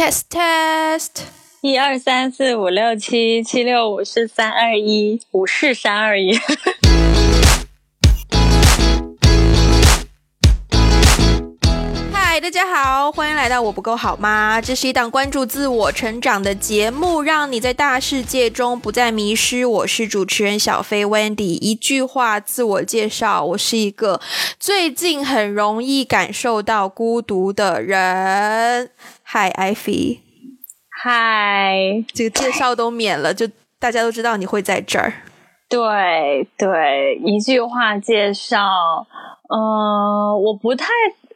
Test test，一二三四五六七七六五四三二一五四三二一。嗨，大家好，欢迎来到我不够好吗？这是一档关注自我成长的节目，让你在大世界中不再迷失。我是主持人小飞 Wendy，一句话自我介绍，我是一个最近很容易感受到孤独的人。嗨，Ivy，嗨，这个介绍都免了，就大家都知道你会在这儿。对对，一句话介绍，嗯，我不太。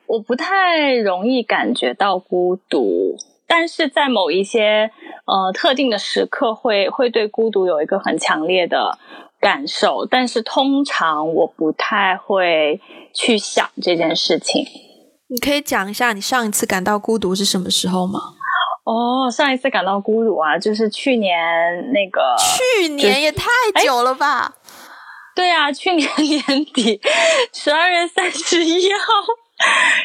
我不太容易感觉到孤独，但是在某一些呃特定的时刻，会会对孤独有一个很强烈的感受。但是通常我不太会去想这件事情。你可以讲一下你上一次感到孤独是什么时候吗？哦，上一次感到孤独啊，就是去年那个。去年也太久了吧？对啊，去年年底十二月三十一号。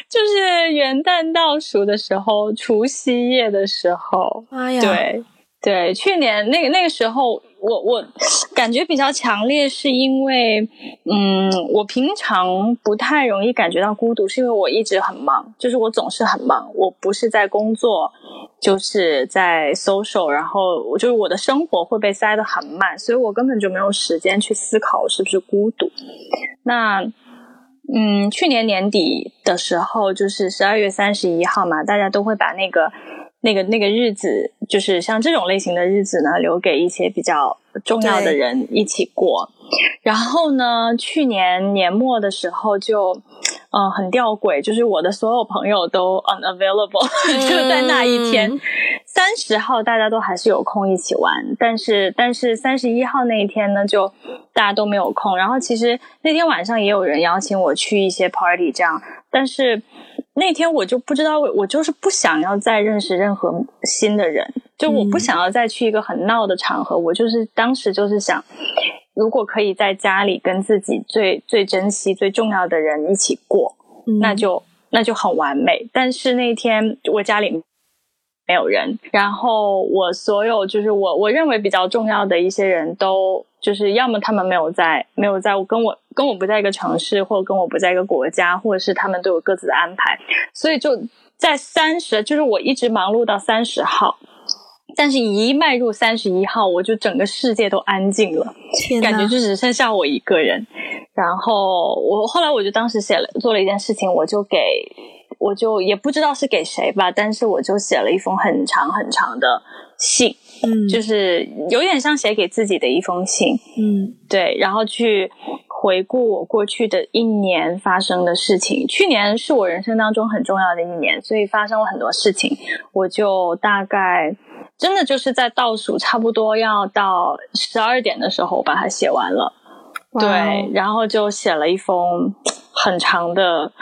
就是元旦倒数的时候，除夕夜的时候，哎呀，对对，去年那个那个时候，我我感觉比较强烈，是因为，嗯，我平常不太容易感觉到孤独，是因为我一直很忙，就是我总是很忙，我不是在工作，就是在 social，然后我就是我的生活会被塞得很满，所以我根本就没有时间去思考是不是孤独。那。嗯，去年年底的时候，就是十二月三十一号嘛，大家都会把那个、那个、那个日子，就是像这种类型的日子呢，留给一些比较重要的人一起过。然后呢，去年年末的时候就，嗯，很吊诡，就是我的所有朋友都 unavailable，就在那一天。三十号大家都还是有空一起玩，但是但是三十一号那一天呢，就大家都没有空。然后其实那天晚上也有人邀请我去一些 party 这样，但是那天我就不知道，我就是不想要再认识任何新的人，就我不想要再去一个很闹的场合。我就是当时就是想，如果可以在家里跟自己最最珍惜、最重要的人一起过，那就那就很完美。但是那天我家里。没有人，然后我所有就是我我认为比较重要的一些人都就是要么他们没有在没有在我跟我跟我不在一个城市，或者跟我不在一个国家，或者是他们都有各自的安排，所以就在三十，就是我一直忙碌到三十号，但是一迈入三十一号，我就整个世界都安静了，感觉就只剩下我一个人。然后我后来我就当时写了做了一件事情，我就给。我就也不知道是给谁吧，但是我就写了一封很长很长的信，嗯，就是有点像写给自己的一封信，嗯，对，然后去回顾我过去的一年发生的事情。去年是我人生当中很重要的一年，所以发生了很多事情。我就大概真的就是在倒数差不多要到十二点的时候把它写完了，对，然后就写了一封很长的。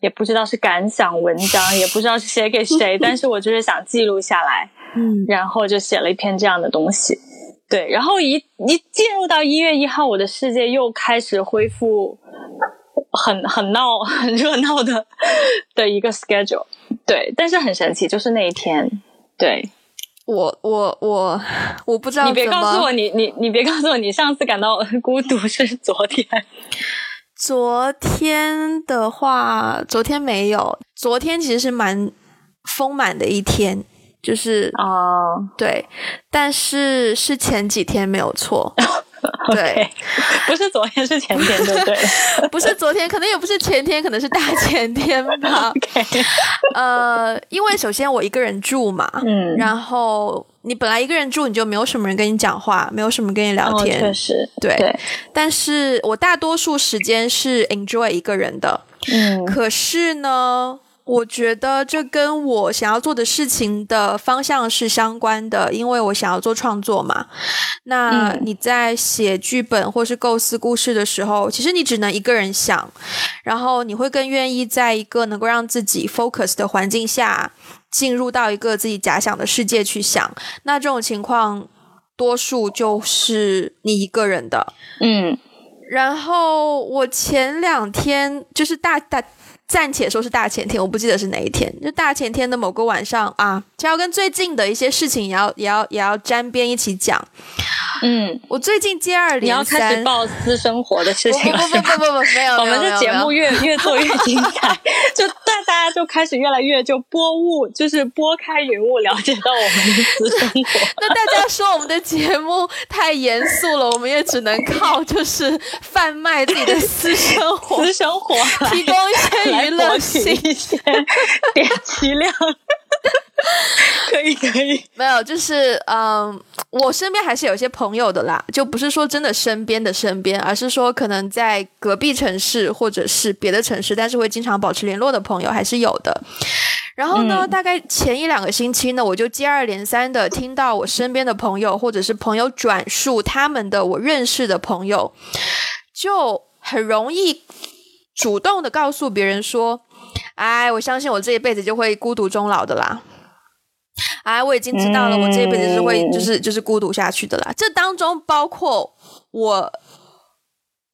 也不知道是感想文章，也不知道是写给谁，但是我就是想记录下来，嗯，然后就写了一篇这样的东西，对，然后一一进入到一月一号，我的世界又开始恢复很很闹、很 热闹的的一个 schedule，对，但是很神奇，就是那一天，对我我我我不知道，你别告诉我，你你你别告诉我，你上次感到孤独是昨天。昨天的话，昨天没有。昨天其实是蛮丰满的一天，就是哦，对，但是是前几天没有错。对，不是昨天，是前天就对了。不是昨天，可能也不是前天，可能是大前天吧。呃，因为首先我一个人住嘛，嗯，然后你本来一个人住，你就没有什么人跟你讲话，没有什么跟你聊天，确实，对。但是我大多数时间是 enjoy 一个人的，嗯，可是呢。我觉得这跟我想要做的事情的方向是相关的，因为我想要做创作嘛。那你在写剧本或是构思故事的时候，其实你只能一个人想，然后你会更愿意在一个能够让自己 focus 的环境下，进入到一个自己假想的世界去想。那这种情况，多数就是你一个人的。嗯，然后我前两天就是大大。暂且说是大前天，我不记得是哪一天，就大前天的某个晚上啊，就要跟最近的一些事情也要也要也要沾边一起讲。嗯，我最近接二连三，你要开始报私生活的事情了。不不不不不，没有，我们的节目越越做越精彩，就大大家就开始越来越就拨雾，就是拨开云雾，了解到我们的私生活。那大家说我们的节目太严肃了，我们也只能靠就是贩卖自己的私生活，私生活 提供一些娱乐性一些点击量。可以可以，没有，就是嗯，我身边还是有些朋友的啦，就不是说真的身边的身边，而是说可能在隔壁城市或者是别的城市，但是会经常保持联络的朋友还是有的。然后呢，大概前一两个星期呢，我就接二连三的听到我身边的朋友或者是朋友转述他们的我认识的朋友，就很容易主动的告诉别人说。哎，我相信我这一辈子就会孤独终老的啦！哎，我已经知道了，我这一辈子是会就是就是孤独下去的啦。这当中包括我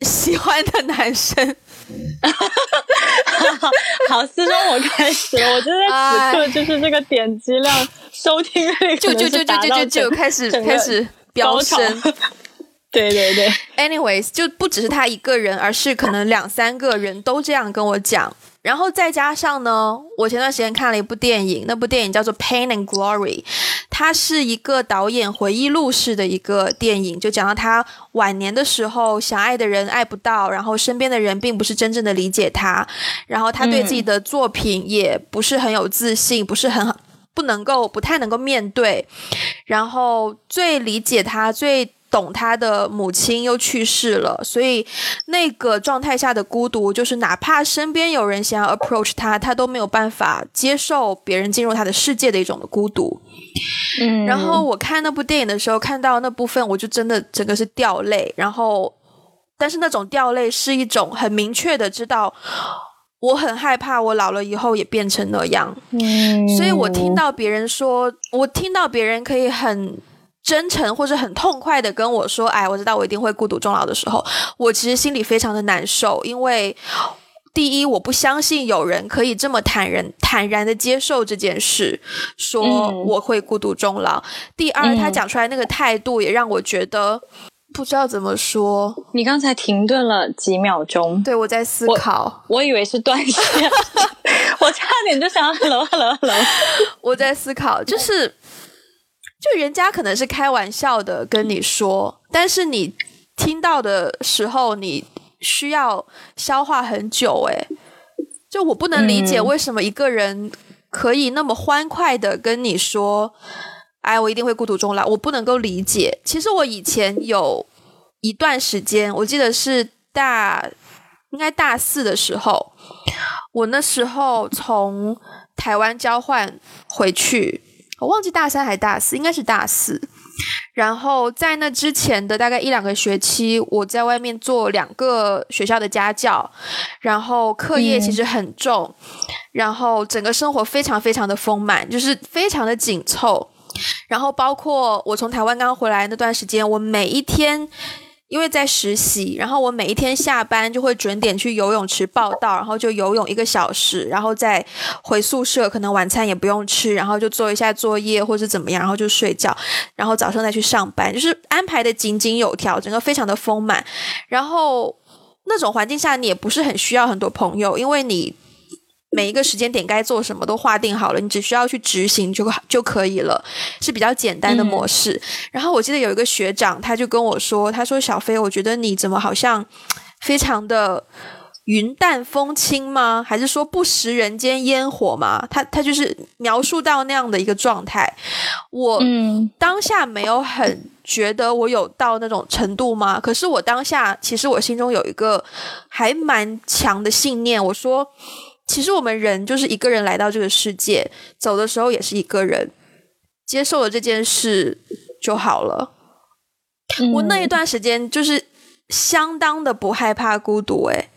喜欢的男生。好，四中我开始，我觉得此 刻就是这个点击量、收听率就就就就就就就开始开始飙升。对对对，anyways，就不只是他一个人，而是可能两三个人都这样跟我讲。然后再加上呢，我前段时间看了一部电影，那部电影叫做《Pain and Glory》，它是一个导演回忆录式的一个电影，就讲到他晚年的时候，想爱的人爱不到，然后身边的人并不是真正的理解他，然后他对自己的作品也不是很有自信，不是很不能够不太能够面对，然后最理解他最。懂他的母亲又去世了，所以那个状态下的孤独，就是哪怕身边有人想要 approach 他，他都没有办法接受别人进入他的世界的一种的孤独。嗯，然后我看那部电影的时候，看到那部分，我就真的整个是掉泪。然后，但是那种掉泪是一种很明确的知道，我很害怕我老了以后也变成那样。嗯，所以我听到别人说，我听到别人可以很。真诚或者很痛快的跟我说：“哎，我知道我一定会孤独终老的时候，我其实心里非常的难受，因为第一，我不相信有人可以这么坦然坦然的接受这件事，说我会孤独终老；第二，他讲出来那个态度也让我觉得不知道怎么说。你刚才停顿了几秒钟，对我在思考，我以为是断线，我差点就想 hello hello hello，我在思考，就是。”就人家可能是开玩笑的跟你说，但是你听到的时候，你需要消化很久。诶，就我不能理解为什么一个人可以那么欢快的跟你说：“哎，我一定会孤独终老。”我不能够理解。其实我以前有一段时间，我记得是大应该大四的时候，我那时候从台湾交换回去。我忘记大三还是大四，应该是大四。然后在那之前的大概一两个学期，我在外面做两个学校的家教，然后课业其实很重，然后整个生活非常非常的丰满，就是非常的紧凑。然后包括我从台湾刚回来那段时间，我每一天。因为在实习，然后我每一天下班就会准点去游泳池报道，然后就游泳一个小时，然后再回宿舍，可能晚餐也不用吃，然后就做一下作业或者怎么样，然后就睡觉，然后早上再去上班，就是安排的井井有条，整个非常的丰满。然后那种环境下，你也不是很需要很多朋友，因为你。每一个时间点该做什么都划定好了，你只需要去执行就就可以了，是比较简单的模式。然后我记得有一个学长，他就跟我说：“他说小飞，我觉得你怎么好像非常的云淡风轻吗？还是说不食人间烟火吗？”他他就是描述到那样的一个状态。我当下没有很觉得我有到那种程度吗？可是我当下其实我心中有一个还蛮强的信念，我说。其实我们人就是一个人来到这个世界，走的时候也是一个人，接受了这件事就好了。我那一段时间就是相当的不害怕孤独，诶，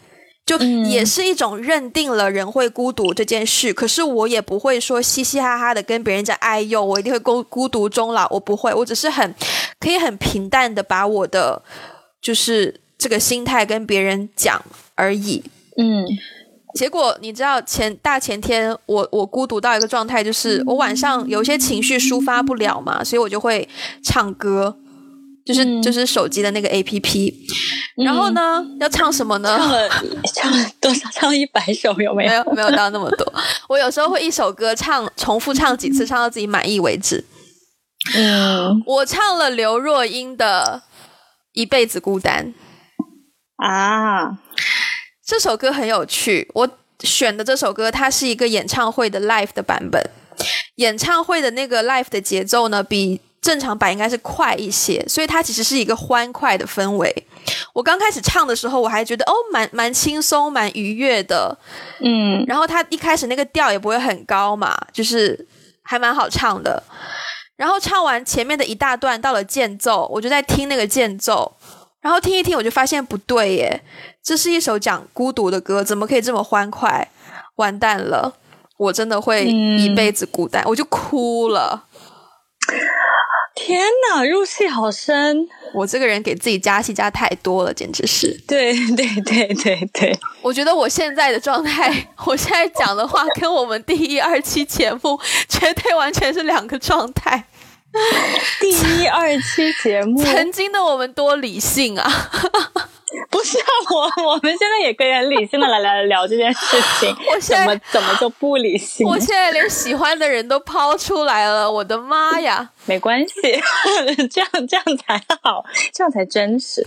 就也是一种认定了人会孤独这件事。可是我也不会说嘻嘻哈哈的跟别人讲，哎呦，我一定会孤孤独终老。我不会，我只是很可以很平淡的把我的就是这个心态跟别人讲而已。嗯。结果你知道前大前天我我孤独到一个状态，就是我晚上有一些情绪抒发不了嘛，所以我就会唱歌，就是就是手机的那个 A P P。然后呢，要唱什么呢？唱了 唱了多少？唱一百首有没有？没有没有到那么多。我有时候会一首歌唱重复唱几次，唱到自己满意为止。嗯，我唱了刘若英的《一辈子孤单》啊。这首歌很有趣，我选的这首歌，它是一个演唱会的 live 的版本。演唱会的那个 live 的节奏呢，比正常版应该是快一些，所以它其实是一个欢快的氛围。我刚开始唱的时候，我还觉得哦，蛮蛮轻松，蛮愉悦的，嗯。然后它一开始那个调也不会很高嘛，就是还蛮好唱的。然后唱完前面的一大段，到了间奏，我就在听那个间奏。然后听一听，我就发现不对耶，这是一首讲孤独的歌，怎么可以这么欢快？完蛋了，我真的会一辈子孤单，我就哭了。天哪，入戏好深！我这个人给自己加戏加太多了，简直是。对 对对对对，我觉得我现在的状态，我现在讲的话，跟我们第一二期节目绝对完全是两个状态。第一二期节目，曾经的我们多理性啊！不是我，我们现在也可以很理性的来来聊这件事情。我怎么怎么就不理性？我现在连喜欢的人都抛出来了，我的妈呀！没关系，这样这样才好，这样才真实。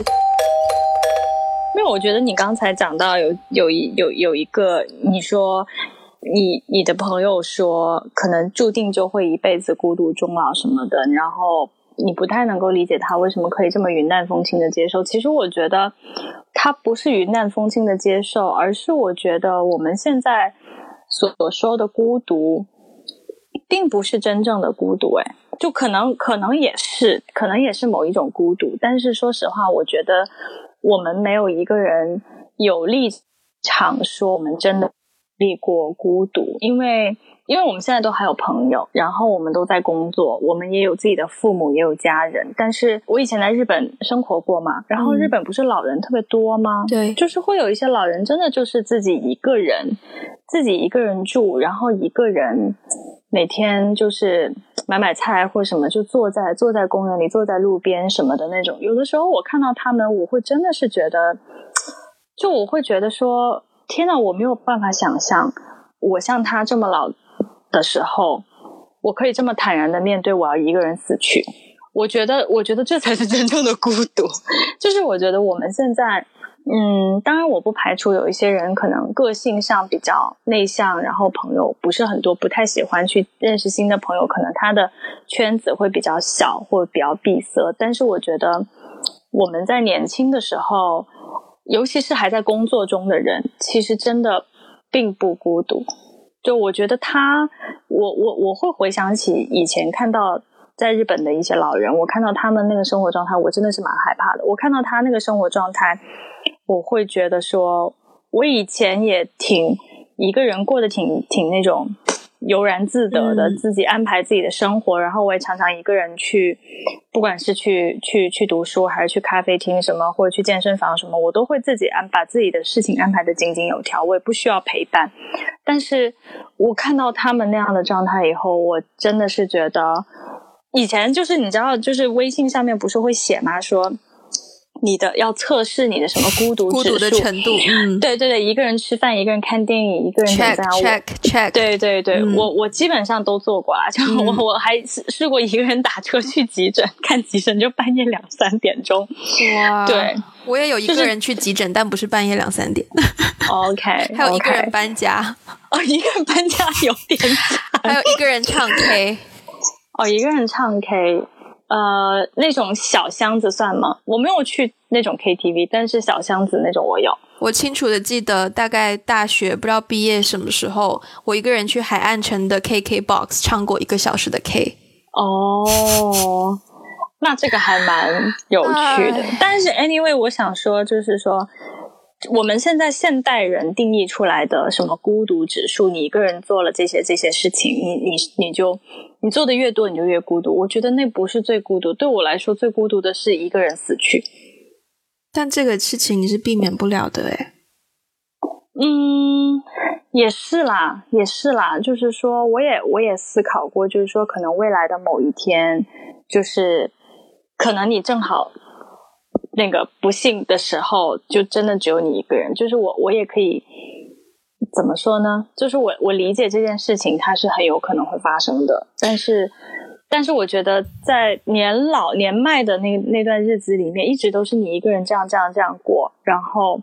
因为我觉得你刚才讲到有有一有有一个，你说。你你的朋友说，可能注定就会一辈子孤独终老什么的，然后你不太能够理解他为什么可以这么云淡风轻的接受。其实我觉得他不是云淡风轻的接受，而是我觉得我们现在所说的孤独，并不是真正的孤独。哎，就可能可能也是，可能也是某一种孤独。但是说实话，我觉得我们没有一个人有立场说我们真的。历过孤独，因为因为我们现在都还有朋友，然后我们都在工作，我们也有自己的父母，也有家人。但是我以前在日本生活过嘛，然后日本不是老人特别多吗？对，就是会有一些老人真的就是自己一个人，自己一个人住，然后一个人每天就是买买菜或什么，就坐在坐在公园里，坐在路边什么的那种。有的时候我看到他们，我会真的是觉得，就我会觉得说。天呐，我没有办法想象，我像他这么老的时候，我可以这么坦然的面对我要一个人死去。我觉得，我觉得这才是真正的孤独。就是我觉得我们现在，嗯，当然我不排除有一些人可能个性上比较内向，然后朋友不是很多，不太喜欢去认识新的朋友，可能他的圈子会比较小或比较闭塞。但是我觉得我们在年轻的时候。尤其是还在工作中的人，其实真的并不孤独。就我觉得他，我我我会回想起以前看到在日本的一些老人，我看到他们那个生活状态，我真的是蛮害怕的。我看到他那个生活状态，我会觉得说，我以前也挺一个人过得挺挺那种。悠然自得的自己安排自己的生活，然后我也常常一个人去，不管是去去去读书，还是去咖啡厅什么，或者去健身房什么，我都会自己安把自己的事情安排的井井有条，我也不需要陪伴。但是我看到他们那样的状态以后，我真的是觉得，以前就是你知道，就是微信上面不是会写吗？说。你的要测试你的什么孤独 孤独的程度？嗯，对对对，一个人吃饭，一个人看电影，一个人怎样？check check，对对对，我我基本上都做过啊，就我我还试过一个人打车去急诊看急诊，就半夜两三点钟。哇，对，我也有一个人去急诊，但不是半夜两三点。OK，还有一个人搬家。哦，一个人搬家有点惨。还有一个人唱 K。哦，一个人唱 K。呃，那种小箱子算吗？我没有去那种 KTV，但是小箱子那种我有。我清楚的记得，大概大学不知道毕业什么时候，我一个人去海岸城的 KKBOX 唱过一个小时的 K。哦，那这个还蛮有趣的。但是 anyway，我想说，就是说。我们现在现代人定义出来的什么孤独指数？你一个人做了这些这些事情，你你你就你做的越多，你就越孤独。我觉得那不是最孤独，对我来说最孤独的是一个人死去。但这个事情你是避免不了的，诶嗯，也是啦，也是啦。就是说，我也我也思考过，就是说，可能未来的某一天，就是可能你正好那个不幸的时候，就真的只有你一个人。就是我，我也可以怎么说呢？就是我我理解这件事情，它是很有可能会发生的。但是，但是我觉得在年老年迈的那那段日子里面，一直都是你一个人这样这样这样过，然后。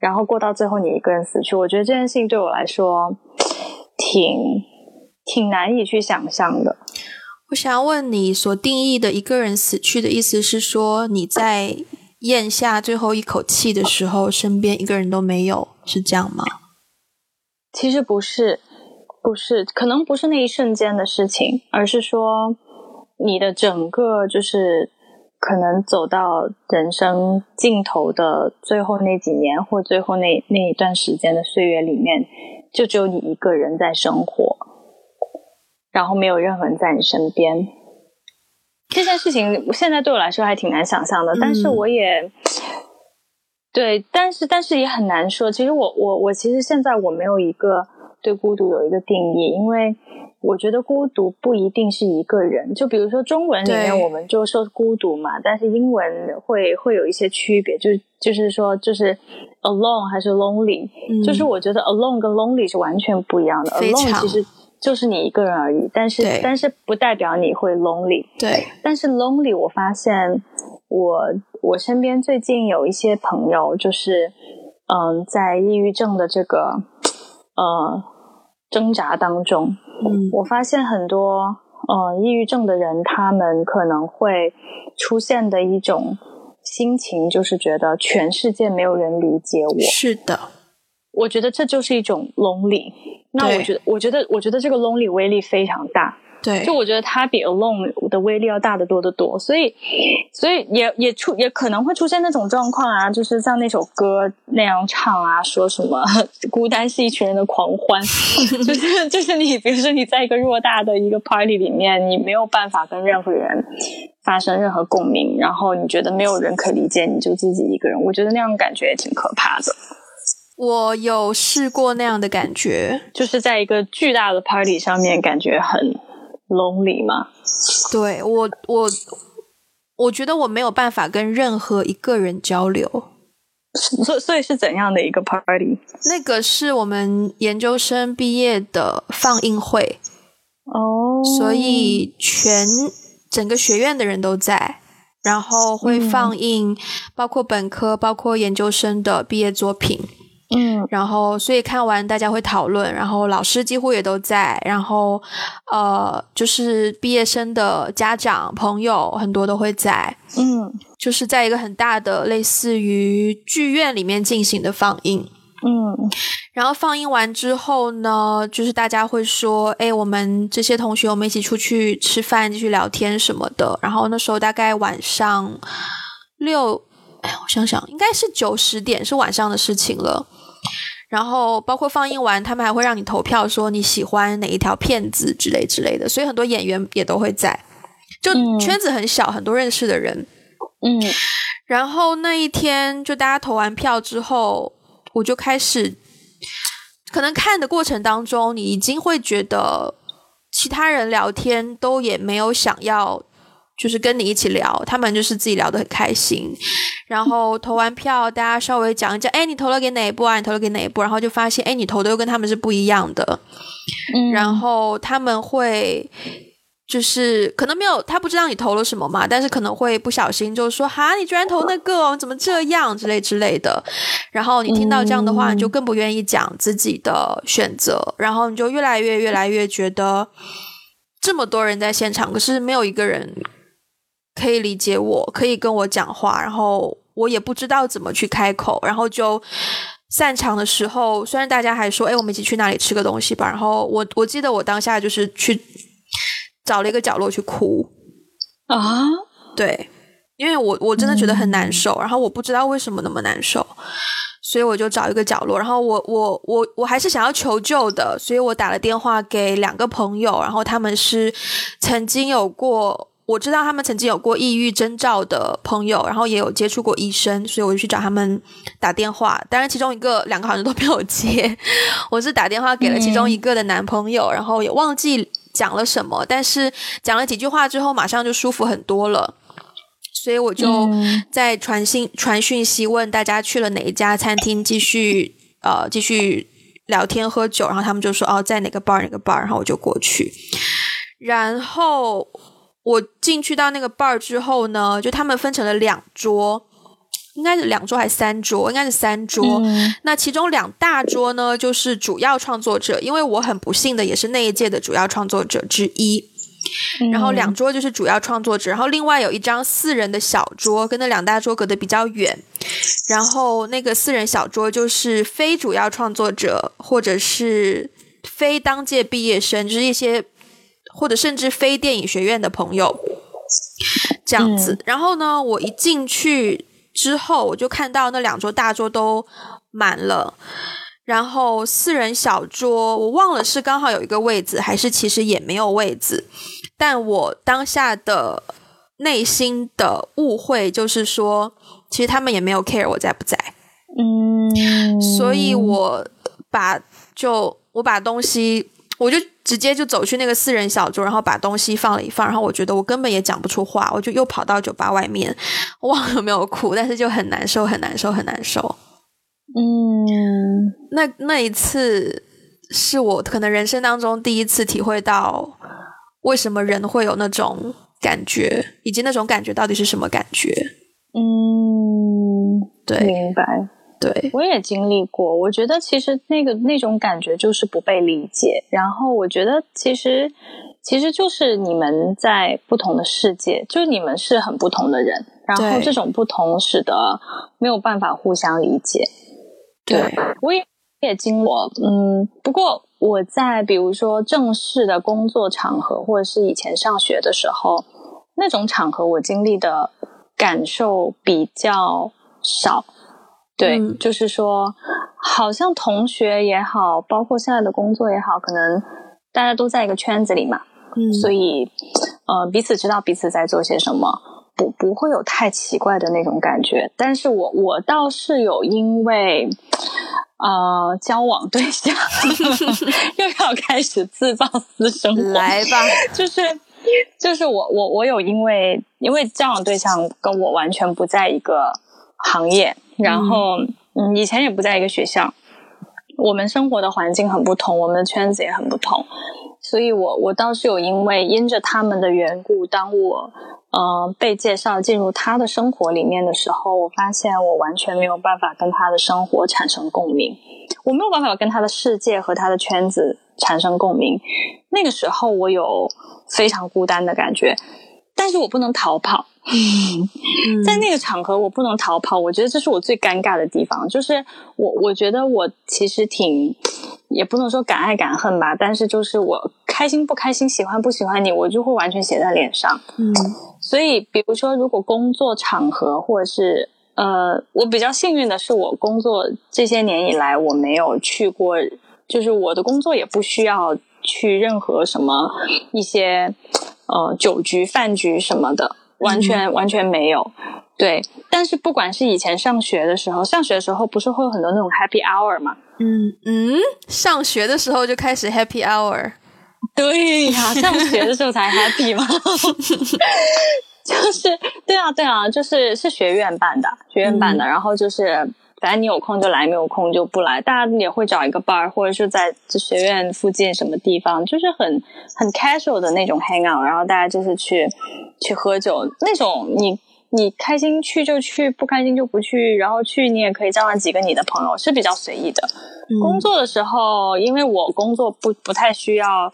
然后过到最后，你一个人死去，我觉得这件事情对我来说，挺挺难以去想象的。我想要问你，所定义的一个人死去的意思是说，你在咽下最后一口气的时候，身边一个人都没有，是这样吗？其实不是，不是，可能不是那一瞬间的事情，而是说你的整个就是。可能走到人生尽头的最后那几年，或最后那那一段时间的岁月里面，就只有你一个人在生活，然后没有任何人在你身边。这件事情现在对我来说还挺难想象的，但是我也对，但是但是也很难说。其实我我我其实现在我没有一个对孤独有一个定义，因为。我觉得孤独不一定是一个人，就比如说中文里面我们就说孤独嘛，但是英文会会有一些区别，就就是说就是 alone 还是 lonely，就是我觉得 alone 跟 lonely 是完全不一样的，alone 其实就是你一个人而已，但是但是不代表你会 lonely，对，但是 lonely 我发现我我身边最近有一些朋友就是嗯在抑郁症的这个呃挣扎当中。嗯，我发现很多呃抑郁症的人，他们可能会出现的一种心情，就是觉得全世界没有人理解我。是的，我觉得这就是一种 lonely。那我觉得，我觉得，我觉得这个 lonely 威力非常大。对，就我觉得它比 alone 的威力要大得多得多，所以，所以也也出也可能会出现那种状况啊，就是像那首歌那样唱啊，说什么孤单是一群人的狂欢，就是就是你比如说你在一个偌大的一个 party 里面，你没有办法跟任何人发生任何共鸣，然后你觉得没有人可理解，你就自己一个人，我觉得那样感觉也挺可怕的。我有试过那样的感觉，就是在一个巨大的 party 上面，感觉很。lonely 吗？对我，我我觉得我没有办法跟任何一个人交流。所所以是怎样的一个 party？那个是我们研究生毕业的放映会哦，所以全整个学院的人都在，然后会放映包括本科、包括研究生的毕业作品。嗯，然后所以看完大家会讨论，然后老师几乎也都在，然后呃，就是毕业生的家长朋友很多都会在，嗯，就是在一个很大的类似于剧院里面进行的放映，嗯，然后放映完之后呢，就是大家会说，哎，我们这些同学我们一起出去吃饭，继续聊天什么的，然后那时候大概晚上六，哎，我想想，应该是九十点是晚上的事情了。然后包括放映完，他们还会让你投票，说你喜欢哪一条片子之类之类的。所以很多演员也都会在，就圈子很小，很多认识的人。嗯。然后那一天，就大家投完票之后，我就开始，可能看的过程当中，你已经会觉得其他人聊天都也没有想要。就是跟你一起聊，他们就是自己聊得很开心。然后投完票，大家稍微讲一讲，哎，你投了给哪一部啊？你投了给哪一部？然后就发现，哎，你投的又跟他们是不一样的。嗯，然后他们会就是可能没有他不知道你投了什么嘛，但是可能会不小心就说，哈，你居然投那个，怎么这样之类之类的。然后你听到这样的话，你就更不愿意讲自己的选择，然后你就越来越越来越觉得这么多人在现场，可是没有一个人。可以理解我，可以跟我讲话，然后我也不知道怎么去开口，然后就散场的时候，虽然大家还说，哎，我们一起去那里吃个东西吧，然后我我记得我当下就是去找了一个角落去哭啊，对，因为我我真的觉得很难受，然后我不知道为什么那么难受，所以我就找一个角落，然后我我我我还是想要求救的，所以我打了电话给两个朋友，然后他们是曾经有过。我知道他们曾经有过抑郁征兆的朋友，然后也有接触过医生，所以我就去找他们打电话。当然，其中一个两个好像都没有接。我是打电话给了其中一个的男朋友，然后也忘记讲了什么，但是讲了几句话之后，马上就舒服很多了。所以我就在传信传讯息问大家去了哪一家餐厅，继续呃继续聊天喝酒，然后他们就说哦在哪个 bar 哪个 bar，然后我就过去，然后。我进去到那个 bar 之后呢，就他们分成了两桌，应该是两桌还是三桌？应该是三桌。那其中两大桌呢，就是主要创作者，因为我很不幸的也是那一届的主要创作者之一。然后两桌就是主要创作者，然后另外有一张四人的小桌，跟那两大桌隔得比较远。然后那个四人小桌就是非主要创作者，或者是非当届毕业生，就是一些。或者甚至非电影学院的朋友，这样子。然后呢，我一进去之后，我就看到那两桌大桌都满了，然后四人小桌，我忘了是刚好有一个位子，还是其实也没有位子。但我当下的内心的误会就是说，其实他们也没有 care 我在不在。嗯，所以我把就我把东西。我就直接就走去那个私人小桌，然后把东西放了一放，然后我觉得我根本也讲不出话，我就又跑到酒吧外面，忘了没有哭，但是就很难受，很难受，很难受。嗯，那那一次是我可能人生当中第一次体会到为什么人会有那种感觉，以及那种感觉到底是什么感觉。嗯，对，明白。对，我也经历过。我觉得其实那个那种感觉就是不被理解。然后我觉得其实其实就是你们在不同的世界，就你们是很不同的人。然后这种不同使得没有办法互相理解。对，我也也经过。嗯，不过我在比如说正式的工作场合，或者是以前上学的时候，那种场合我经历的感受比较少。对，就是说，好像同学也好，包括现在的工作也好，可能大家都在一个圈子里嘛，嗯，所以，呃，彼此知道彼此在做些什么，不不会有太奇怪的那种感觉。但是我我倒是有因为，呃，交往对象 又要开始自曝私生活，来吧，就是就是我我我有因为因为交往对象跟我完全不在一个行业。然后，嗯，以前也不在一个学校，我们生活的环境很不同，我们的圈子也很不同，所以我我倒是有因为因着他们的缘故，当我呃被介绍进入他的生活里面的时候，我发现我完全没有办法跟他的生活产生共鸣，我没有办法跟他的世界和他的圈子产生共鸣，那个时候我有非常孤单的感觉。但是我不能逃跑，在那个场合我不能逃跑，我觉得这是我最尴尬的地方。就是我，我觉得我其实挺，也不能说敢爱敢恨吧，但是就是我开心不开心，喜欢不喜欢你，我就会完全写在脸上。嗯，所以比如说，如果工作场合或者是呃，我比较幸运的是，我工作这些年以来我没有去过，就是我的工作也不需要去任何什么一些。呃，酒局、饭局什么的，完全完全没有。对，但是不管是以前上学的时候，上学的时候不是会有很多那种 happy hour 吗？嗯嗯，上学的时候就开始 happy hour。对呀，上学的时候才 happy 吗？就是对啊，对啊，就是是学院办的，学院办的，然后就是。反正你有空就来，没有空就不来。大家也会找一个 bar，或者是在这学院附近什么地方，就是很很 casual 的那种 hang out，然后大家就是去去喝酒那种。你你开心去就去，不开心就不去。然后去你也可以叫上几个你的朋友，是比较随意的。工作的时候，因为我工作不不太需要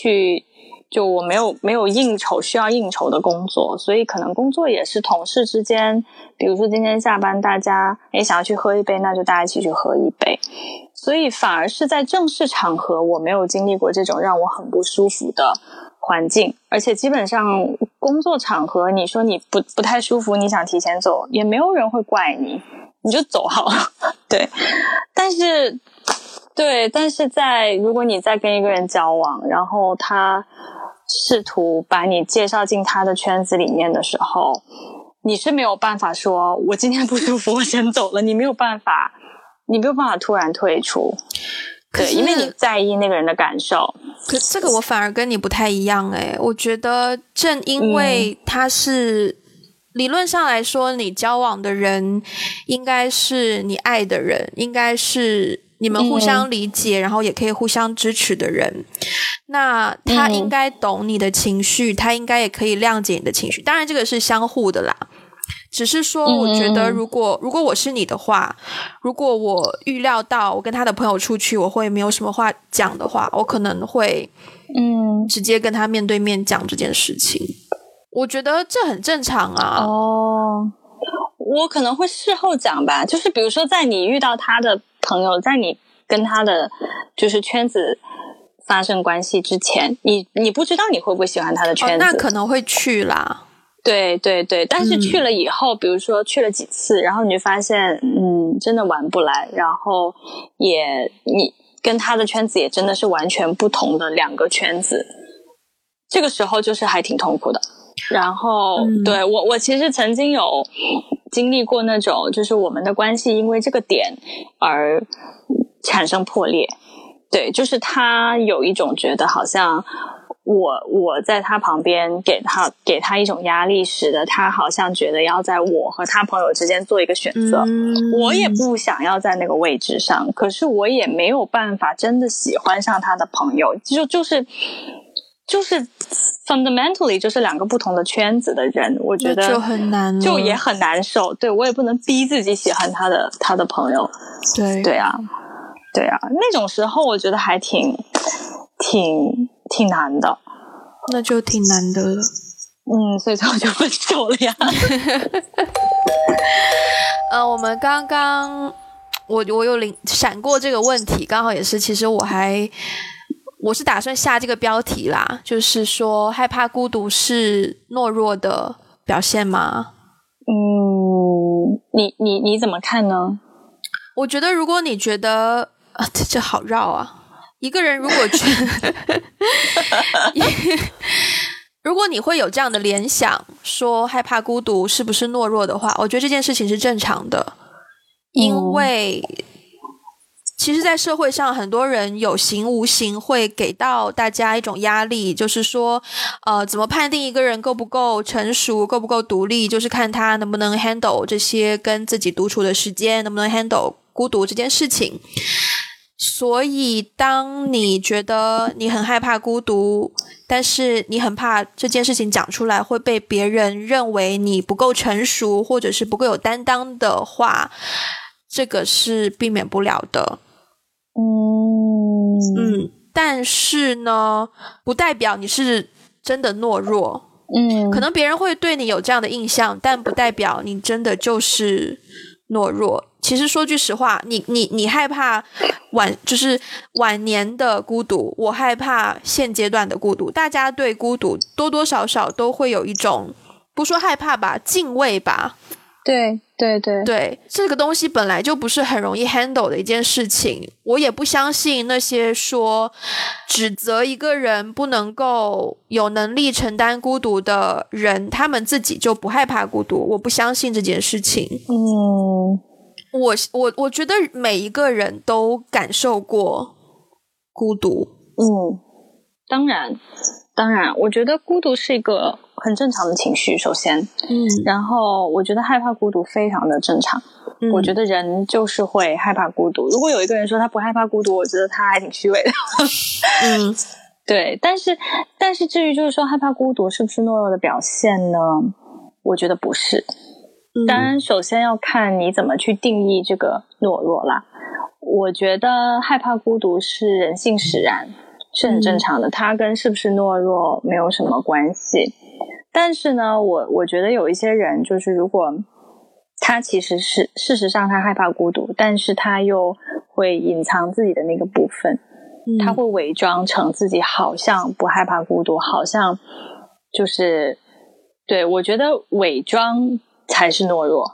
去。就我没有没有应酬需要应酬的工作，所以可能工作也是同事之间，比如说今天下班大家诶想要去喝一杯，那就大家一起去喝一杯。所以反而是在正式场合，我没有经历过这种让我很不舒服的环境，而且基本上工作场合，你说你不不太舒服，你想提前走，也没有人会怪你，你就走好了。对，但是对，但是在如果你在跟一个人交往，然后他。试图把你介绍进他的圈子里面的时候，你是没有办法说“我今天不舒服，我先走了”。你没有办法，你没有办法突然退出。对，因为你在意那个人的感受。可这个我反而跟你不太一样诶，我觉得正因为他是理论上来说，你交往的人应该是你爱的人，应该是你们互相理解，然后也可以互相支持的人。那他应该懂你的情绪，他应该也可以谅解你的情绪。当然，这个是相互的啦。只是说，我觉得如果如果我是你的话，如果我预料到我跟他的朋友出去，我会没有什么话讲的话，我可能会嗯直接跟他面对面讲这件事情。我觉得这很正常啊。哦，我可能会事后讲吧，就是比如说在你遇到他的朋友，在你跟他的就是圈子发生关系之前，你你不知道你会不会喜欢他的圈子，那可能会去啦。对对对，但是去了以后，比如说去了几次，然后你就发现，嗯，真的玩不来，然后也你跟他的圈子也真的是完全不同的两个圈子，这个时候就是还挺痛苦的。然后对我，我其实曾经有经历过那种，就是我们的关系因为这个点而产生破裂。对，就是他有一种觉得好像。我我在他旁边给他给他一种压力使得，他好像觉得要在我和他朋友之间做一个选择。我也不想要在那个位置上，可是我也没有办法真的喜欢上他的朋友，就就是就是 fundamentally 就是两个不同的圈子的人，我觉得就很难，就也很难受。对我也不能逼自己喜欢他的他的朋友。对对啊，对啊，那种时候我觉得还挺挺。挺难的，那就挺难的了。嗯，所以最后就分手了呀。呃，我们刚刚我我有领闪过这个问题，刚好也是，其实我还我是打算下这个标题啦，就是说害怕孤独是懦弱的表现吗？嗯，你你你怎么看呢？我觉得如果你觉得啊，这这好绕啊。一个人如果觉得，如果你会有这样的联想，说害怕孤独是不是懦弱的话，我觉得这件事情是正常的，因为其实，在社会上，很多人有形无形会给到大家一种压力，就是说，呃，怎么判定一个人够不够成熟、够不够独立，就是看他能不能 handle 这些跟自己独处的时间，能不能 handle 孤独这件事情。所以，当你觉得你很害怕孤独，但是你很怕这件事情讲出来会被别人认为你不够成熟，或者是不够有担当的话，这个是避免不了的。嗯嗯，但是呢，不代表你是真的懦弱。嗯，可能别人会对你有这样的印象，但不代表你真的就是懦弱。其实说句实话，你你你害怕晚就是晚年的孤独，我害怕现阶段的孤独。大家对孤独多多少少都会有一种不说害怕吧，敬畏吧。对对对对，这个东西本来就不是很容易 handle 的一件事情。我也不相信那些说指责一个人不能够有能力承担孤独的人，他们自己就不害怕孤独。我不相信这件事情。嗯。我我我觉得每一个人都感受过孤独，嗯，当然，当然，我觉得孤独是一个很正常的情绪。首先，嗯，然后我觉得害怕孤独非常的正常。我觉得人就是会害怕孤独。如果有一个人说他不害怕孤独，我觉得他还挺虚伪的。嗯，对。但是，但是至于就是说害怕孤独是不是懦弱的表现呢？我觉得不是。当然，首先要看你怎么去定义这个懦弱啦。我觉得害怕孤独是人性使然，是很正常的，它跟是不是懦弱没有什么关系。但是呢，我我觉得有一些人，就是如果他其实是事实上他害怕孤独，但是他又会隐藏自己的那个部分，他会伪装成自己好像不害怕孤独，好像就是对我觉得伪装。才是懦弱，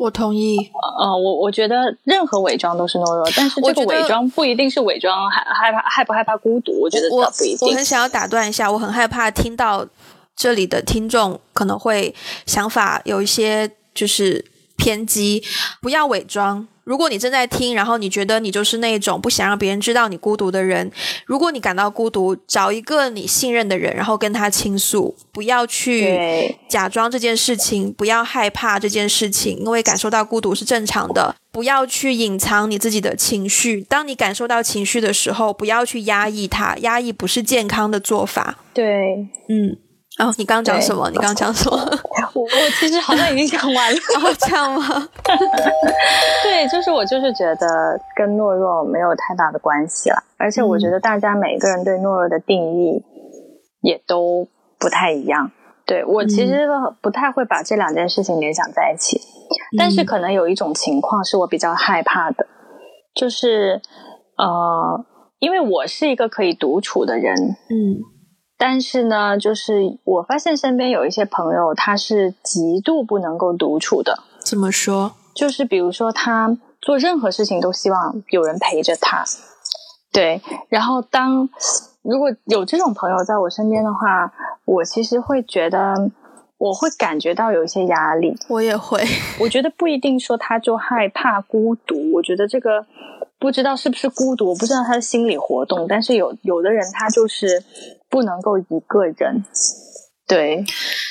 我同意。呃，我我觉得任何伪装都是懦弱，但是这个伪装不一定是伪装，害害怕害不害怕孤独？我觉得我不一定。我很想要打断一下，我很害怕听到这里的听众可能会想法有一些就是偏激，不要伪装。如果你正在听，然后你觉得你就是那种不想让别人知道你孤独的人，如果你感到孤独，找一个你信任的人，然后跟他倾诉，不要去假装这件事情，不要害怕这件事情，因为感受到孤独是正常的。不要去隐藏你自己的情绪，当你感受到情绪的时候，不要去压抑它，压抑不是健康的做法。对，嗯。哦，你刚刚讲什么？你刚刚讲什么？我我其实好像已经讲完了。哦，这样吗？对，就是我就是觉得跟懦弱没有太大的关系了，而且我觉得大家每个人对懦弱的定义也都不太一样。对我其实不太会把这两件事情联想在一起，但是可能有一种情况是我比较害怕的，就是呃，因为我是一个可以独处的人，嗯。但是呢，就是我发现身边有一些朋友，他是极度不能够独处的。怎么说？就是比如说，他做任何事情都希望有人陪着他。对，然后当如果有这种朋友在我身边的话，我其实会觉得，我会感觉到有一些压力。我也会。我觉得不一定说他就害怕孤独。我觉得这个不知道是不是孤独，我不知道他的心理活动。但是有有的人他就是。不能够一个人，对，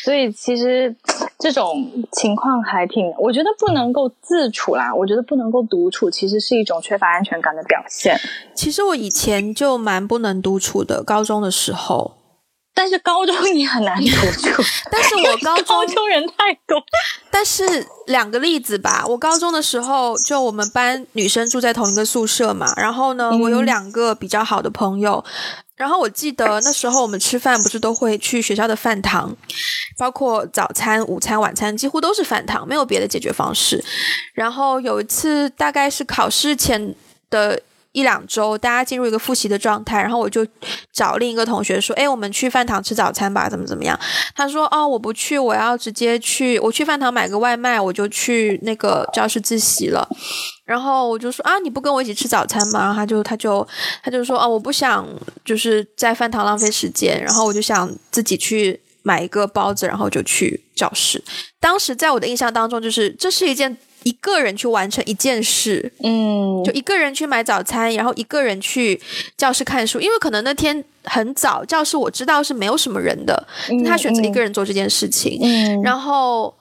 所以其实这种情况还挺，我觉得不能够自处啦，我觉得不能够独处，其实是一种缺乏安全感的表现。其实我以前就蛮不能独处的，高中的时候，但是高中你很难独处，但是我高 高中人太多，但是两个例子吧，我高中的时候就我们班女生住在同一个宿舍嘛，然后呢，我有两个比较好的朋友。然后我记得 那时候我们吃饭不是都会去学校的饭堂，包括早餐、午餐、晚餐几乎都是饭堂，没有别的解决方式。然后有一次大概是考试前的。一两周，大家进入一个复习的状态，然后我就找另一个同学说：“哎，我们去饭堂吃早餐吧，怎么怎么样？”他说：“哦，我不去，我要直接去，我去饭堂买个外卖，我就去那个教室自习了。”然后我就说：“啊，你不跟我一起吃早餐吗？”然后他就他就他就说：“哦，我不想就是在饭堂浪费时间，然后我就想自己去买一个包子，然后就去教室。”当时在我的印象当中，就是这是一件。一个人去完成一件事，嗯，就一个人去买早餐，然后一个人去教室看书，因为可能那天很早，教室我知道是没有什么人的，他选择一个人做这件事情。嗯，然后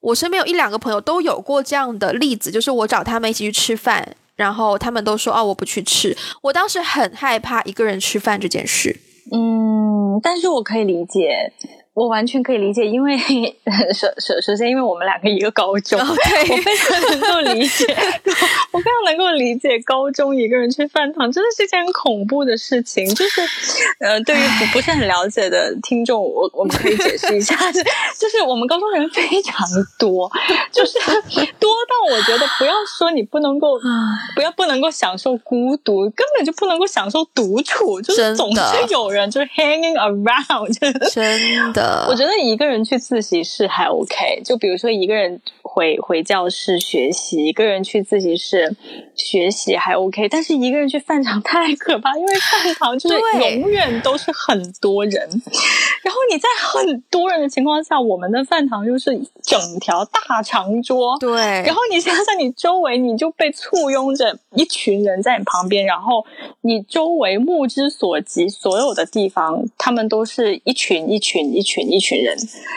我身边有一两个朋友都有过这样的例子，就是我找他们一起去吃饭，然后他们都说哦我不去吃，我当时很害怕一个人吃饭这件事。嗯，但是我可以理解。我完全可以理解，因为首首首先，因为我们两个一个高中，我非常能够理解，我非常能够理解高中一个人去饭堂真的是一件很恐怖的事情。就是，呃，对于不不是很了解的听众，我我们可以解释一下，就是我们高中人非常多，就是多到我觉得不要说你不能够，不要不能够享受孤独，根本就不能够享受独处，就是总是有人就是 hanging around，真的。我觉得。一个人去自习室还 OK，就比如说一个人回回教室学习，一个人去自习室学习还 OK，但是一个人去饭堂太可怕，因为饭堂就是永远都是很多人，然后你在很多人的情况下，我们的饭堂就是整条大长桌，对，然后你想想你周围你就被簇拥着一群人在你旁边，然后你周围目之所及所有的地方，他们都是一群一群一群。一群人，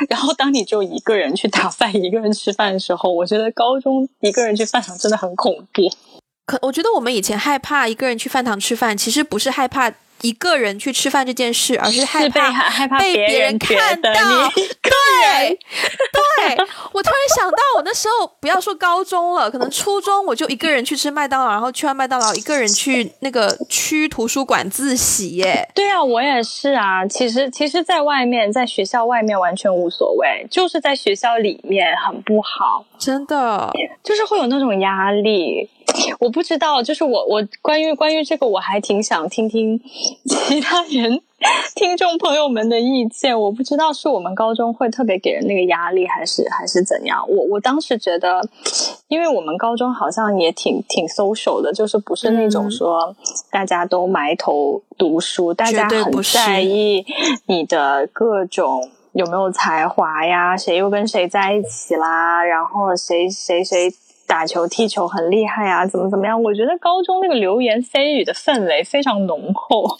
然后当你就一个人去打饭、一个人吃饭的时候，我觉得高中一个人去饭堂真的很恐怖。可我觉得我们以前害怕一个人去饭堂吃饭，其实不是害怕。一个人去吃饭这件事，而是害怕害怕被别人看到。对，对我突然想到，我那时候不要说高中了，可能初中我就一个人去吃麦当劳，然后去完麦当劳一个人去那个区图书馆自习耶。对啊，我也是啊。其实，其实，在外面，在学校外面完全无所谓，就是在学校里面很不好，真的，就是会有那种压力。我不知道，就是我我关于关于这个，我还挺想听听 其他人听众朋友们的意见。我不知道是我们高中会特别给人那个压力，还是还是怎样。我我当时觉得，因为我们高中好像也挺挺 social 的，就是不是那种说大家都埋头读书，大家很在意你的各种有没有才华呀，谁又跟谁在一起啦，然后谁谁谁。打球、踢球很厉害啊，怎么怎么样？我觉得高中那个流言蜚语的氛围非常浓厚，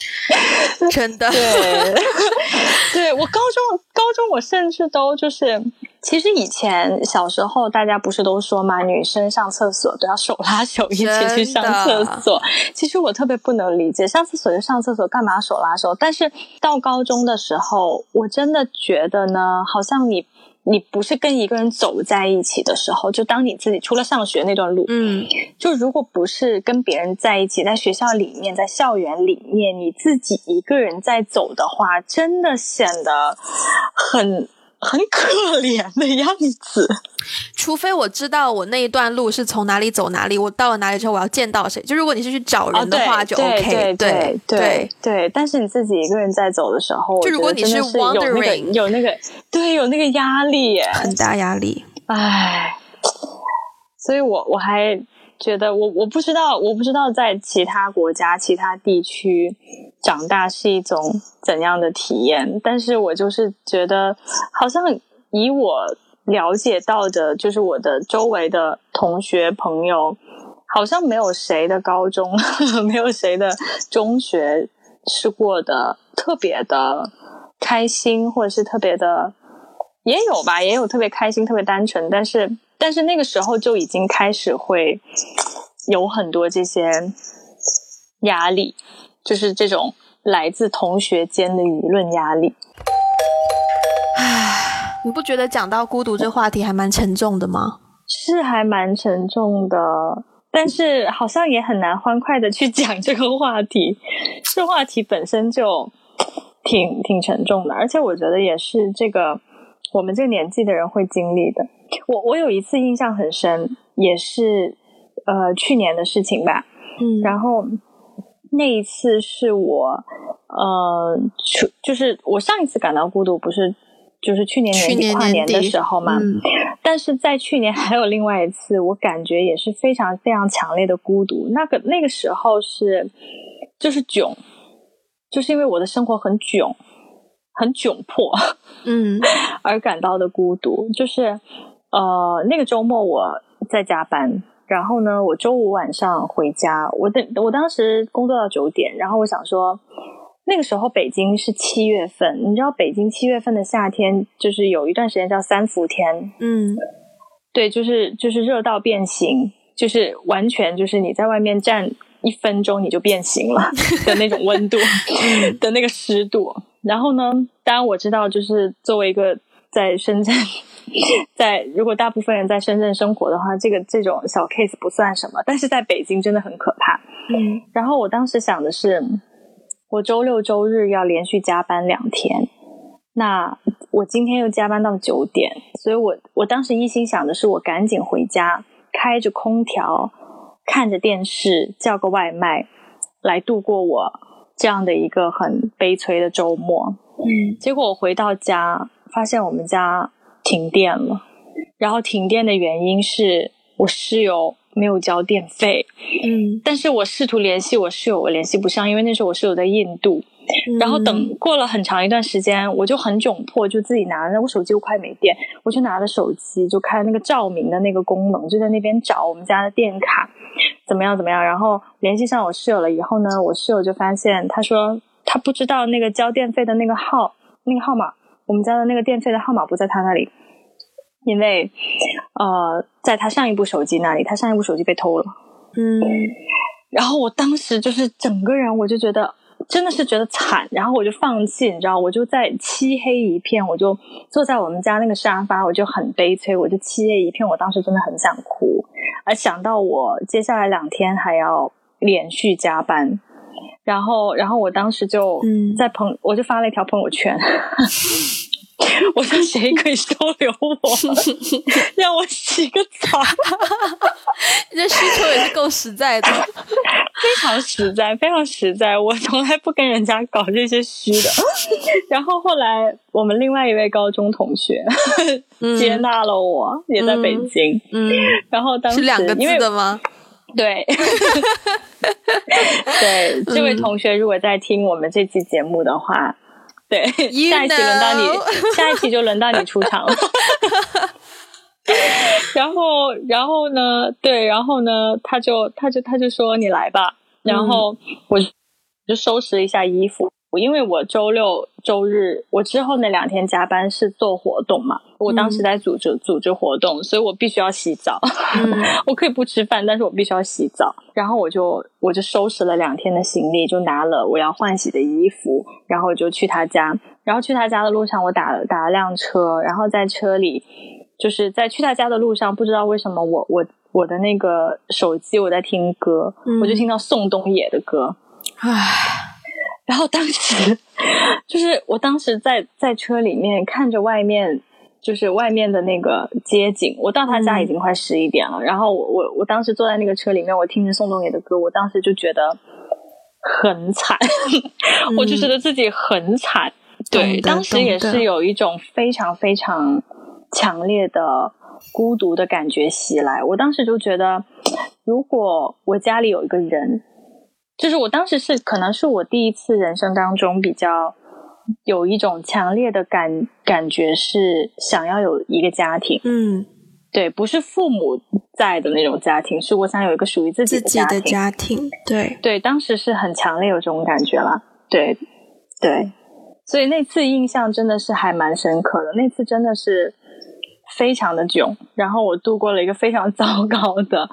真的。对，对我高中高中我甚至都就是，其实以前小时候大家不是都说嘛，女生上厕所都要手拉手一起去上厕所。其实我特别不能理解，上厕所就上厕所，干嘛手拉手？但是到高中的时候，我真的觉得呢，好像你。你不是跟一个人走在一起的时候，就当你自己除了上学那段路，嗯，就如果不是跟别人在一起，在学校里面，在校园里面，你自己一个人在走的话，真的显得很。很可怜的样子，除非我知道我那一段路是从哪里走哪里，我到了哪里之后我要见到谁。就如果你是去找人的话，就 OK。对对对，但是你自己一个人在走的时候，就如果你是 wandering，有那个对有那个压力，很大压力。唉，所以我我还觉得我我不知道我不知道在其他国家其他地区。长大是一种怎样的体验？但是我就是觉得，好像以我了解到的，就是我的周围的同学朋友，好像没有谁的高中，没有谁的中学是过得特别的开心，或者是特别的，也有吧，也有特别开心、特别单纯。但是，但是那个时候就已经开始会有很多这些压力。就是这种来自同学间的舆论压力。唉，你不觉得讲到孤独这话题还蛮沉重的吗？是还蛮沉重的，但是好像也很难欢快的去讲这个话题。这话题本身就挺挺沉重的，而且我觉得也是这个我们这个年纪的人会经历的。我我有一次印象很深，也是呃去年的事情吧。嗯，然后。那一次是我，呃，就是我上一次感到孤独，不是就是去年年底跨年的时候嘛。但是在去年还有另外一次，我感觉也是非常非常强烈的孤独。那个那个时候是就是囧，就是因为我的生活很窘，很窘迫，嗯，而感到的孤独。就是呃，那个周末我在加班。然后呢，我周五晚上回家，我等我当时工作到九点，然后我想说，那个时候北京是七月份，你知道北京七月份的夏天就是有一段时间叫三伏天，嗯，对，就是就是热到变形，就是完全就是你在外面站一分钟你就变形了 的那种温度 的那个湿度。然后呢，当然我知道，就是作为一个在深圳。在如果大部分人在深圳生活的话，这个这种小 case 不算什么，但是在北京真的很可怕。嗯，然后我当时想的是，我周六周日要连续加班两天，那我今天又加班到九点，所以我我当时一心想的是，我赶紧回家，开着空调，看着电视，叫个外卖，来度过我这样的一个很悲催的周末。嗯，结果我回到家，发现我们家。停电了，然后停电的原因是我室友没有交电费，嗯，但是我试图联系我室友，我联系不上，因为那时候我室友在印度，然后等过了很长一段时间，我就很窘迫，就自己拿着我手机又快没电，我就拿着手机就开那个照明的那个功能，就在那边找我们家的电卡怎么样怎么样，然后联系上我室友了以后呢，我室友就发现他说他不知道那个交电费的那个号那个号码。我们家的那个电费的号码不在他那里，因为呃，在他上一部手机那里，他上一部手机被偷了。嗯，然后我当时就是整个人，我就觉得真的是觉得惨，然后我就放弃，你知道，我就在漆黑一片，我就坐在我们家那个沙发，我就很悲催，我就漆黑一片，我当时真的很想哭，而想到我接下来两天还要连续加班。然后，然后我当时就在朋，我就发了一条朋友圈，我说谁可以收留我，让我洗个澡？你 这需求也是够实在的，非常实在，非常实在。我从来不跟人家搞这些虚的。然后后来我们另外一位高中同学接纳了我，也在北京。嗯，然后当时是两个字的吗？对，对，这位同学如果在听我们这期节目的话，对，下一期轮到你，下一期就轮到你出场了。然后，然后呢？对，然后呢？他就，他就，他就说你来吧。然后我就收拾了一下衣服。我因为我周六周日我之后那两天加班是做活动嘛，我当时在组织组织活动，所以我必须要洗澡。我可以不吃饭，但是我必须要洗澡。然后我就我就收拾了两天的行李，就拿了我要换洗的衣服，然后就去他家。然后去他家的路上，我打了打了辆车，然后在车里就是在去他家的路上，不知道为什么我我我的那个手机我在听歌，我就听到宋冬野的歌，唉。然后当时，就是我当时在在车里面看着外面，就是外面的那个街景。我到他家已经快十一点了。然后我我我当时坐在那个车里面，我听着宋冬野的歌，我当时就觉得很惨，我就觉得自己很惨。对，当时也是有一种非常非常强烈的孤独的感觉袭来。我当时就觉得，如果我家里有一个人。就是我当时是可能是我第一次人生当中比较有一种强烈的感感觉，是想要有一个家庭。嗯，对，不是父母在的那种家庭，是我想有一个属于自己的家庭。对对，当时是很强烈有这种感觉了。对对，所以那次印象真的是还蛮深刻的。那次真的是非常的囧，然后我度过了一个非常糟糕的，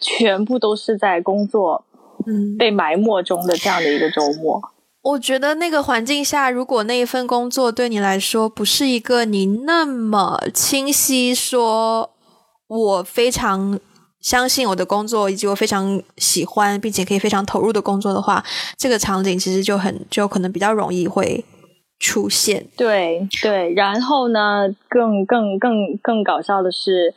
全部都是在工作。嗯，被埋没中的这样的一个周末，我觉得那个环境下，如果那一份工作对你来说不是一个你那么清晰说，我非常相信我的工作，以及我非常喜欢并且可以非常投入的工作的话，这个场景其实就很就可能比较容易会出现。对对，然后呢，更更更更搞笑的是。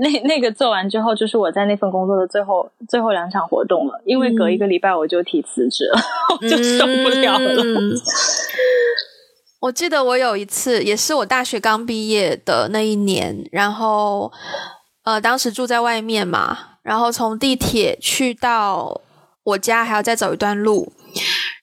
那那个做完之后，就是我在那份工作的最后最后两场活动了。因为隔一个礼拜我就提辞职了，我就受不了了。我记得我有一次，也是我大学刚毕业的那一年，然后呃，当时住在外面嘛，然后从地铁去到我家还要再走一段路，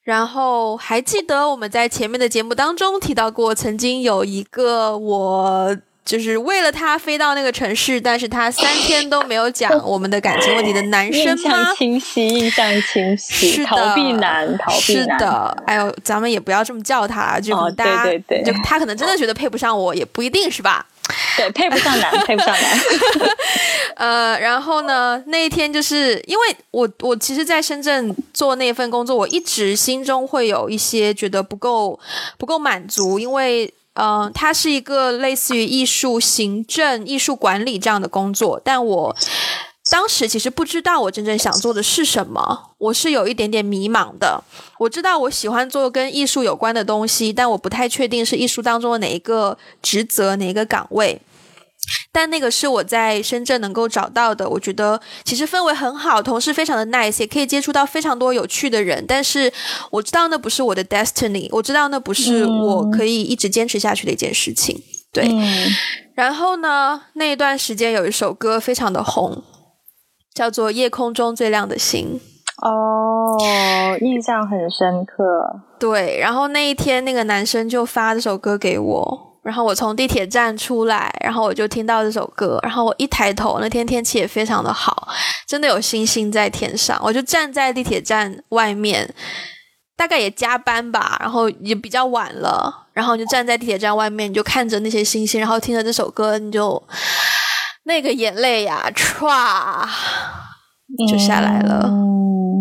然后还记得我们在前面的节目当中提到过，曾经有一个我。就是为了他飞到那个城市，但是他三天都没有讲我们的感情问题的男生吗？印象清晰，印象清晰，是的，逃避男，逃避男。是的，哎呦，咱们也不要这么叫他，就大家，对对对，就他可能真的觉得配不上我，也不一定是吧？对，配不上男，配不上男。呃，然后呢，那一天就是因为我，我其实在深圳做那份工作，我一直心中会有一些觉得不够，不够满足，因为。嗯，它是一个类似于艺术行政、艺术管理这样的工作，但我当时其实不知道我真正想做的是什么，我是有一点点迷茫的。我知道我喜欢做跟艺术有关的东西，但我不太确定是艺术当中的哪一个职责、哪一个岗位。但那个是我在深圳能够找到的，我觉得其实氛围很好，同事非常的 nice，也可以接触到非常多有趣的人。但是我知道那不是我的 destiny，我知道那不是我可以一直坚持下去的一件事情。对，然后呢，那一段时间有一首歌非常的红，叫做《夜空中最亮的星》。哦，印象很深刻。对，然后那一天那个男生就发这首歌给我。然后我从地铁站出来，然后我就听到这首歌，然后我一抬头，那天天气也非常的好，真的有星星在天上。我就站在地铁站外面，大概也加班吧，然后也比较晚了，然后你就站在地铁站外面，你就看着那些星星，然后听着这首歌，你就那个眼泪呀，唰就下来了。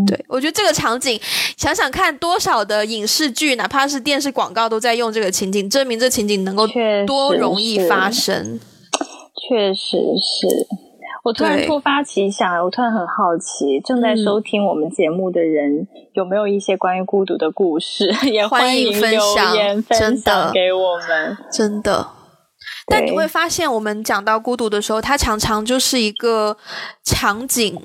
对，我觉得这个场景，想想看，多少的影视剧，哪怕是电视广告，都在用这个情景，证明这情景能够多容易发生。确实是，我突然突发奇想，我突然很好奇，正在收听我们节目的人有没有一些关于孤独的故事，也欢迎分享，分享给我们。真的，但你会发现，我们讲到孤独的时候，它常常就是一个场景，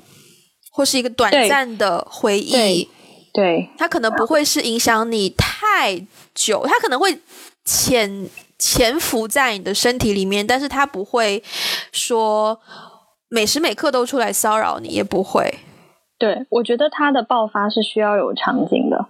或是一个短暂的回忆。对，它可能不会是影响你太久，它可能会潜潜伏在你的身体里面，但是它不会说。每时每刻都出来骚扰你也不会，对我觉得它的爆发是需要有场景的，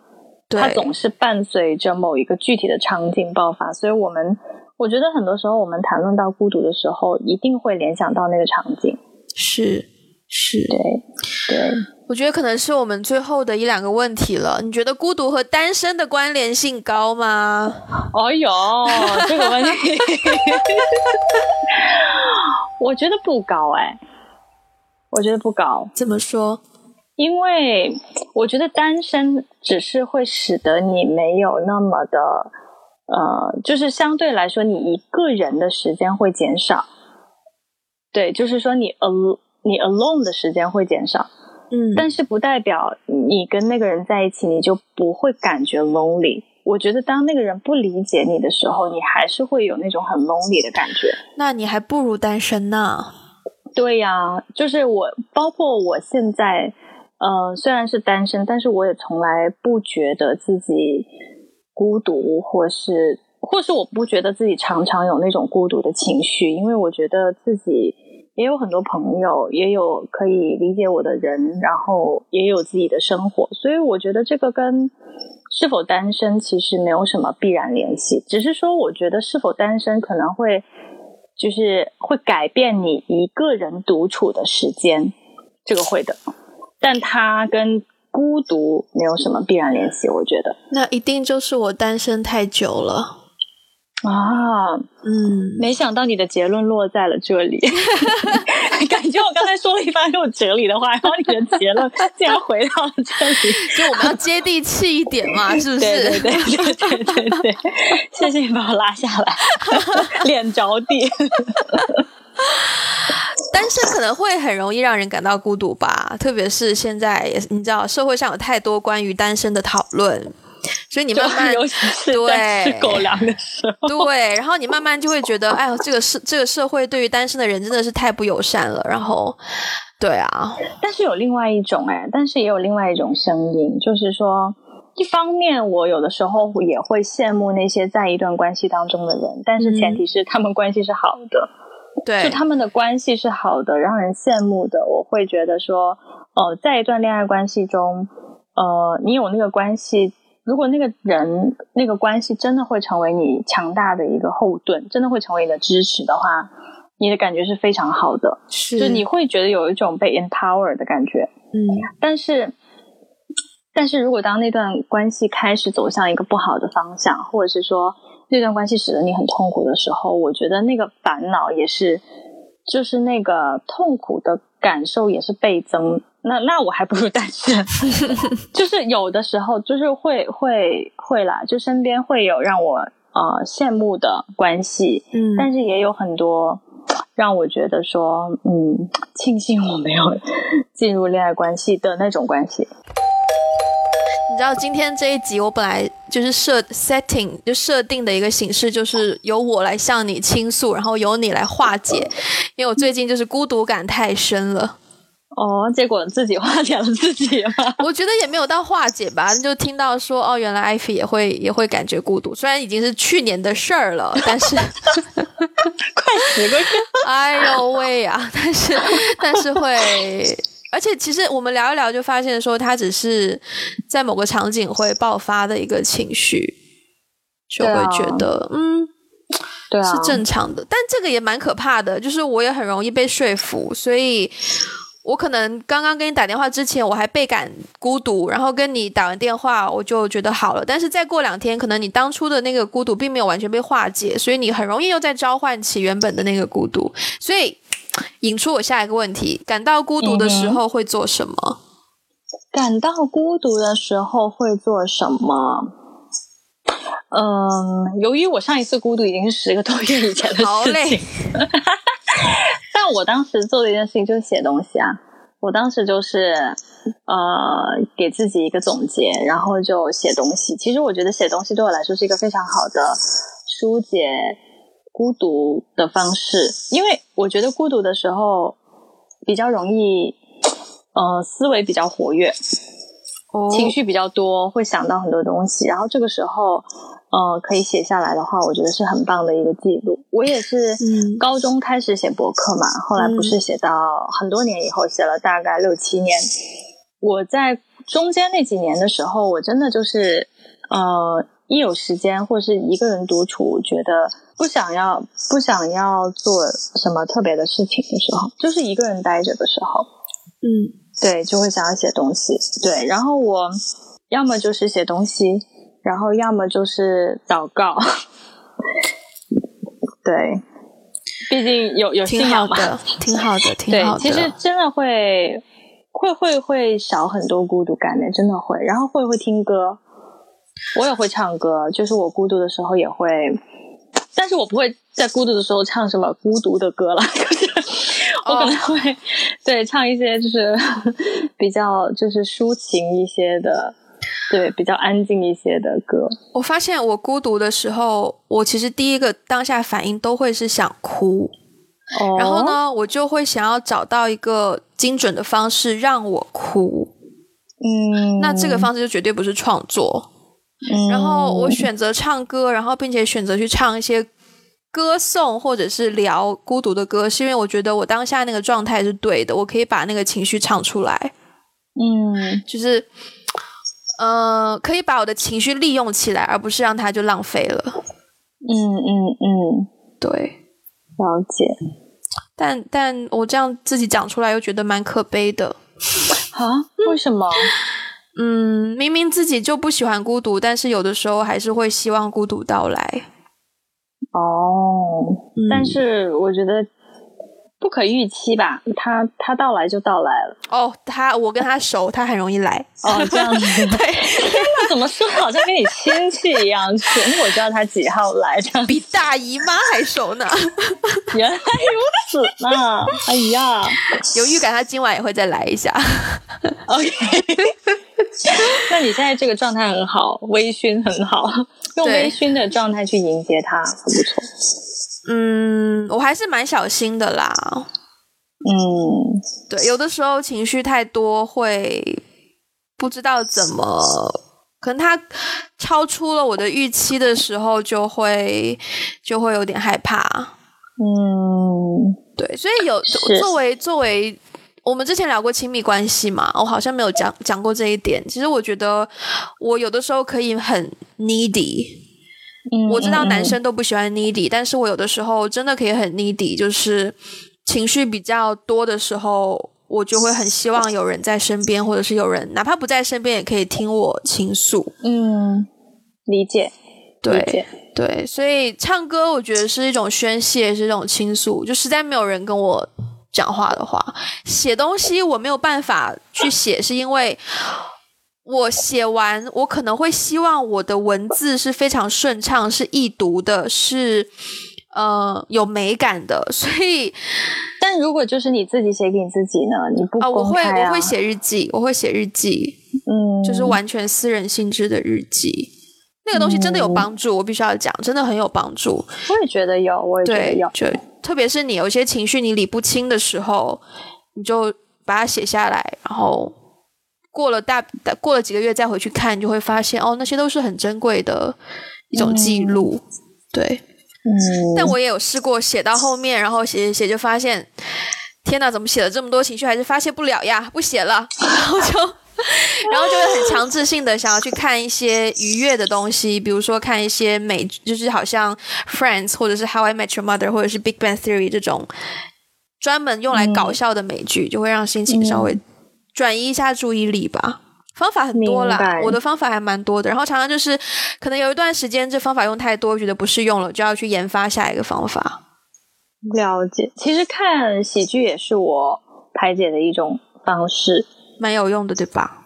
它总是伴随着某一个具体的场景爆发，所以我们我觉得很多时候我们谈论到孤独的时候，一定会联想到那个场景，是是，对对，我觉得可能是我们最后的一两个问题了。你觉得孤独和单身的关联性高吗？哦呦，这个问题，我觉得不高哎。我觉得不高，怎么说？因为我觉得单身只是会使得你没有那么的，呃，就是相对来说，你一个人的时间会减少。对，就是说你 al 你 alone 的时间会减少。嗯，但是不代表你跟那个人在一起，你就不会感觉 lonely。我觉得当那个人不理解你的时候，你还是会有那种很 lonely 的感觉。那你还不如单身呢。对呀，就是我，包括我现在，呃，虽然是单身，但是我也从来不觉得自己孤独，或是，或是我不觉得自己常常有那种孤独的情绪，因为我觉得自己也有很多朋友，也有可以理解我的人，然后也有自己的生活，所以我觉得这个跟是否单身其实没有什么必然联系，只是说我觉得是否单身可能会。就是会改变你一个人独处的时间，这个会的，但它跟孤独没有什么必然联系，我觉得。那一定就是我单身太久了。啊，嗯，没想到你的结论落在了这里，感觉我刚才说了一番很有哲理的话，然后你的结论竟然回到了这里，就我们要接地气一点嘛，是不是？对对对对对对对，谢谢你把我拉下来，脸着地。单身可能会很容易让人感到孤独吧，特别是现在，你知道社会上有太多关于单身的讨论。所以你慢慢对吃狗粮的时候，对，然后你慢慢就会觉得，哎呦，这个社这个社会对于单身的人真的是太不友善了。然后，对啊，但是有另外一种哎，但是也有另外一种声音，就是说，一方面我有的时候也会羡慕那些在一段关系当中的人，但是前提是他们关系是好的，对，就他们的关系是好的，让人羡慕的。我会觉得说，哦，在一段恋爱关系中，呃，你有那个关系。如果那个人那个关系真的会成为你强大的一个后盾，真的会成为你的支持的话，你的感觉是非常好的，是，就你会觉得有一种被 empower 的感觉，嗯。但是，但是如果当那段关系开始走向一个不好的方向，或者是说那段关系使得你很痛苦的时候，我觉得那个烦恼也是，就是那个痛苦的感受也是倍增。那那我还不如单身，就是有的时候就是会会会啦，就身边会有让我呃羡慕的关系，嗯，但是也有很多让我觉得说，嗯，庆幸我没有进入恋爱关系的那种关系。你知道今天这一集我本来就是设 setting 就设定的一个形式，就是由我来向你倾诉，然后由你来化解，因为我最近就是孤独感太深了。哦，结果自己化解了自己吗？我觉得也没有到化解吧，就听到说哦，原来艾菲也会也会感觉孤独，虽然已经是去年的事儿了，但是 快十个月，哎呦喂呀！但是但是会，而且其实我们聊一聊就发现说，他只是在某个场景会爆发的一个情绪，就会觉得嗯，对啊，是正常的。但这个也蛮可怕的，就是我也很容易被说服，所以。我可能刚刚跟你打电话之前，我还倍感孤独，然后跟你打完电话，我就觉得好了。但是再过两天，可能你当初的那个孤独并没有完全被化解，所以你很容易又在召唤起原本的那个孤独。所以引出我下一个问题：感到孤独的时候会做什么？感到孤独的时候会做什么？嗯，由于我上一次孤独已经是十个多月以前的事情。但我当时做的一件事情就是写东西啊。我当时就是呃给自己一个总结，然后就写东西。其实我觉得写东西对我来说是一个非常好的疏解孤独的方式，因为我觉得孤独的时候比较容易呃思维比较活跃，情绪比较多，会想到很多东西。然后这个时候呃可以写下来的话，我觉得是很棒的一个记录。我也是高中开始写博客嘛，后来不是写到很多年以后，写了大概六七年。我在中间那几年的时候，我真的就是呃，一有时间或是一个人独处，觉得不想要不想要做什么特别的事情的时候，就是一个人待着的时候，嗯，对，就会想要写东西。对，然后我要么就是写东西，然后要么就是祷告。对，毕竟有有信仰嘛，挺好的，挺好的。对，其实真的会会会会少很多孤独感的，真的会。然后会会听歌，我也会唱歌，就是我孤独的时候也会，但是我不会在孤独的时候唱什么孤独的歌了，我可能会对唱一些就是 比较就是抒情一些的。对，比较安静一些的歌。我发现我孤独的时候，我其实第一个当下反应都会是想哭。哦。然后呢，我就会想要找到一个精准的方式让我哭。嗯。那这个方式就绝对不是创作。嗯。然后我选择唱歌，然后并且选择去唱一些歌颂或者是聊孤独的歌，是因为我觉得我当下那个状态是对的，我可以把那个情绪唱出来。嗯。就是。呃，可以把我的情绪利用起来，而不是让它就浪费了。嗯嗯嗯，对，了解。但但我这样自己讲出来，又觉得蛮可悲的。啊？为什么？嗯，明明自己就不喜欢孤独，但是有的时候还是会希望孤独到来。哦，但是我觉得。不可预期吧，他他到来就到来了。哦，他我跟他熟，他很容易来。哦，这样子。对，那怎么说？好像跟你亲戚一样，全我知道他几号来，这样比大姨妈还熟呢。原来如此呢，哎呀，有预感他今晚也会再来一下。OK，那你现在这个状态很好，微醺很好，用微醺的状态去迎接他，很不错。嗯，我还是蛮小心的啦。嗯，对，有的时候情绪太多，会不知道怎么，可能他超出了我的预期的时候，就会就会有点害怕。嗯，对，所以有作为作为我们之前聊过亲密关系嘛，我好像没有讲讲过这一点。其实我觉得我有的时候可以很 needy。我知道男生都不喜欢 needy，但是我有的时候真的可以很 needy，就是情绪比较多的时候，我就会很希望有人在身边，或者是有人哪怕不在身边也可以听我倾诉。嗯，理解，对对，所以唱歌我觉得是一种宣泄，是一种倾诉。就实在没有人跟我讲话的话，写东西我没有办法去写，是因为。我写完，我可能会希望我的文字是非常顺畅，是易读的，是呃有美感的。所以，但如果就是你自己写给你自己呢？你不啊？我会我会写日记，我会写日记，嗯，就是完全私人性质的日记。那个东西真的有帮助，我必须要讲，真的很有帮助。我也觉得有，我也觉得有。就特别是你有一些情绪你理不清的时候，你就把它写下来，然后。过了大过了几个月再回去看，就会发现哦，那些都是很珍贵的一种记录。对，嗯。但我也有试过写到后面，然后写写写，就发现天哪，怎么写了这么多情绪，还是发泄不了呀？不写了，然后就然后就会很强制性的想要去看一些愉悦的东西，比如说看一些美，就是好像 Friends 或者是 How I Met Your Mother 或者是 Big Bang Theory 这种专门用来搞笑的美剧，就会让心情稍微。转移一下注意力吧，方法很多啦，我的方法还蛮多的。然后常常就是，可能有一段时间这方法用太多，觉得不适用了，就要去研发下一个方法。了解，其实看喜剧也是我排解的一种方式，蛮有用的，对吧？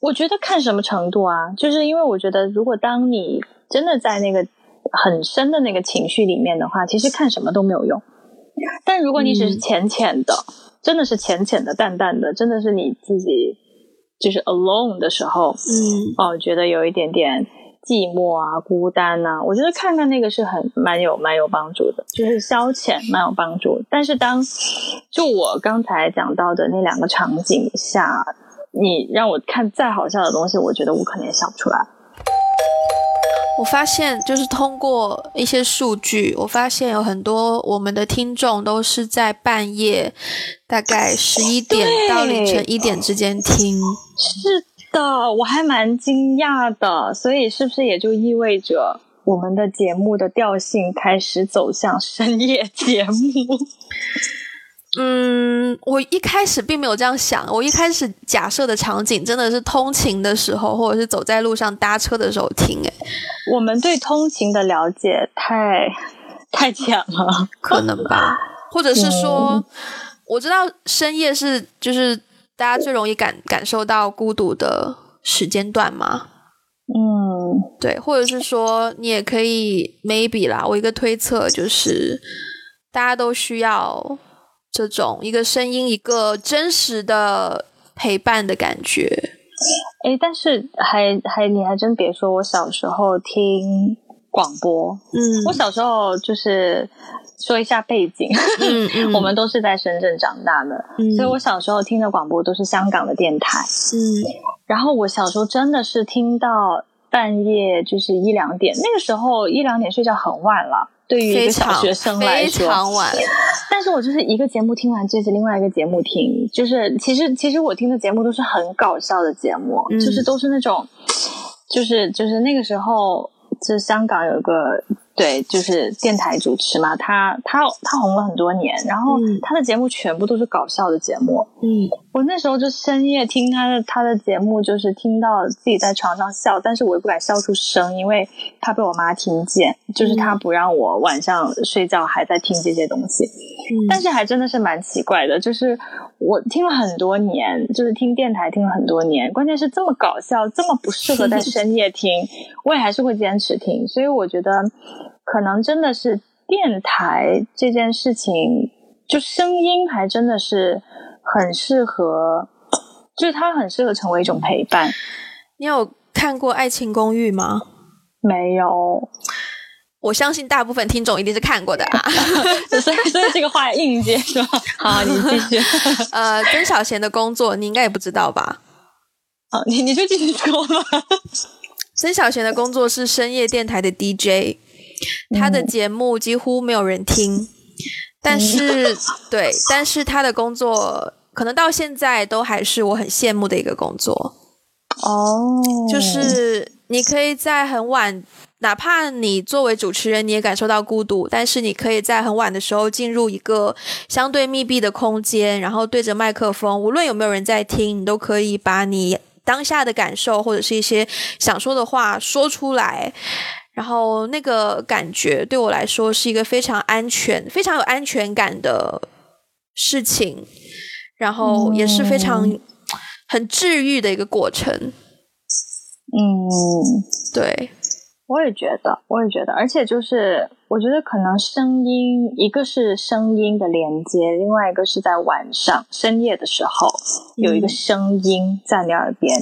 我觉得看什么程度啊，就是因为我觉得，如果当你真的在那个很深的那个情绪里面的话，其实看什么都没有用。但如果你只是浅浅的，真的是浅浅的、淡淡的，真的是你自己就是 alone 的时候，嗯，哦，觉得有一点点寂寞啊、孤单呐，我觉得看看那个是很蛮有蛮有帮助的，就是消遣蛮有帮助。但是当就我刚才讲到的那两个场景下，你让我看再好笑的东西，我觉得我可能也想不出来。我发现，就是通过一些数据，我发现有很多我们的听众都是在半夜，大概十一点到凌晨一点之间听。是的，我还蛮惊讶的。所以，是不是也就意味着我们的节目的调性开始走向深夜节目？嗯，我一开始并没有这样想。我一开始假设的场景真的是通勤的时候，或者是走在路上搭车的时候听。哎，我们对通勤的了解太太浅了，可能吧？或者是说，我知道深夜是就是大家最容易感感受到孤独的时间段吗？嗯，对，或者是说，你也可以 maybe 啦。我一个推测就是，大家都需要。这种一个声音，一个真实的陪伴的感觉。哎，但是还还你还真别说，我小时候听广播，嗯，我小时候就是说一下背景，嗯嗯，我们都是在深圳长大的，所以我小时候听的广播都是香港的电台，嗯，然后我小时候真的是听到半夜就是一两点，那个时候一两点睡觉很晚了。对于一个小学生来说，非常晚。但是我就是一个节目听完，接着另外一个节目听。就是其实其实我听的节目都是很搞笑的节目，就是都是那种，就是就是那个时候，就香港有一个。对，就是电台主持嘛，他他他红了很多年，然后他的节目全部都是搞笑的节目。嗯，我那时候就深夜听他的他的节目，就是听到自己在床上笑，但是我又不敢笑出声，因为怕被我妈听见，就是他不让我晚上睡觉还在听这些东西。但是还真的是蛮奇怪的，就是我听了很多年，就是听电台听了很多年，关键是这么搞笑，这么不适合在深夜听，我也还是会坚持听。所以我觉得，可能真的是电台这件事情，就声音还真的是很适合，就是它很适合成为一种陪伴。你有看过《爱情公寓》吗？没有。我相信大部分听众一定是看过的啊，所以所以这个话硬接是吧？好，你继续。呃，曾小贤的工作你应该也不知道吧？啊，你你就继续说吧。曾小贤的工作是深夜电台的 DJ，他的节目几乎没有人听，但是对，但是他的工作可能到现在都还是我很羡慕的一个工作。哦，就是你可以在很晚。哪怕你作为主持人，你也感受到孤独，但是你可以在很晚的时候进入一个相对密闭的空间，然后对着麦克风，无论有没有人在听，你都可以把你当下的感受或者是一些想说的话说出来。然后那个感觉对我来说是一个非常安全、非常有安全感的事情，然后也是非常很治愈的一个过程。嗯，对。我也觉得，我也觉得，而且就是，我觉得可能声音，一个是声音的连接，另外一个是在晚上深夜的时候有一个声音在你耳边，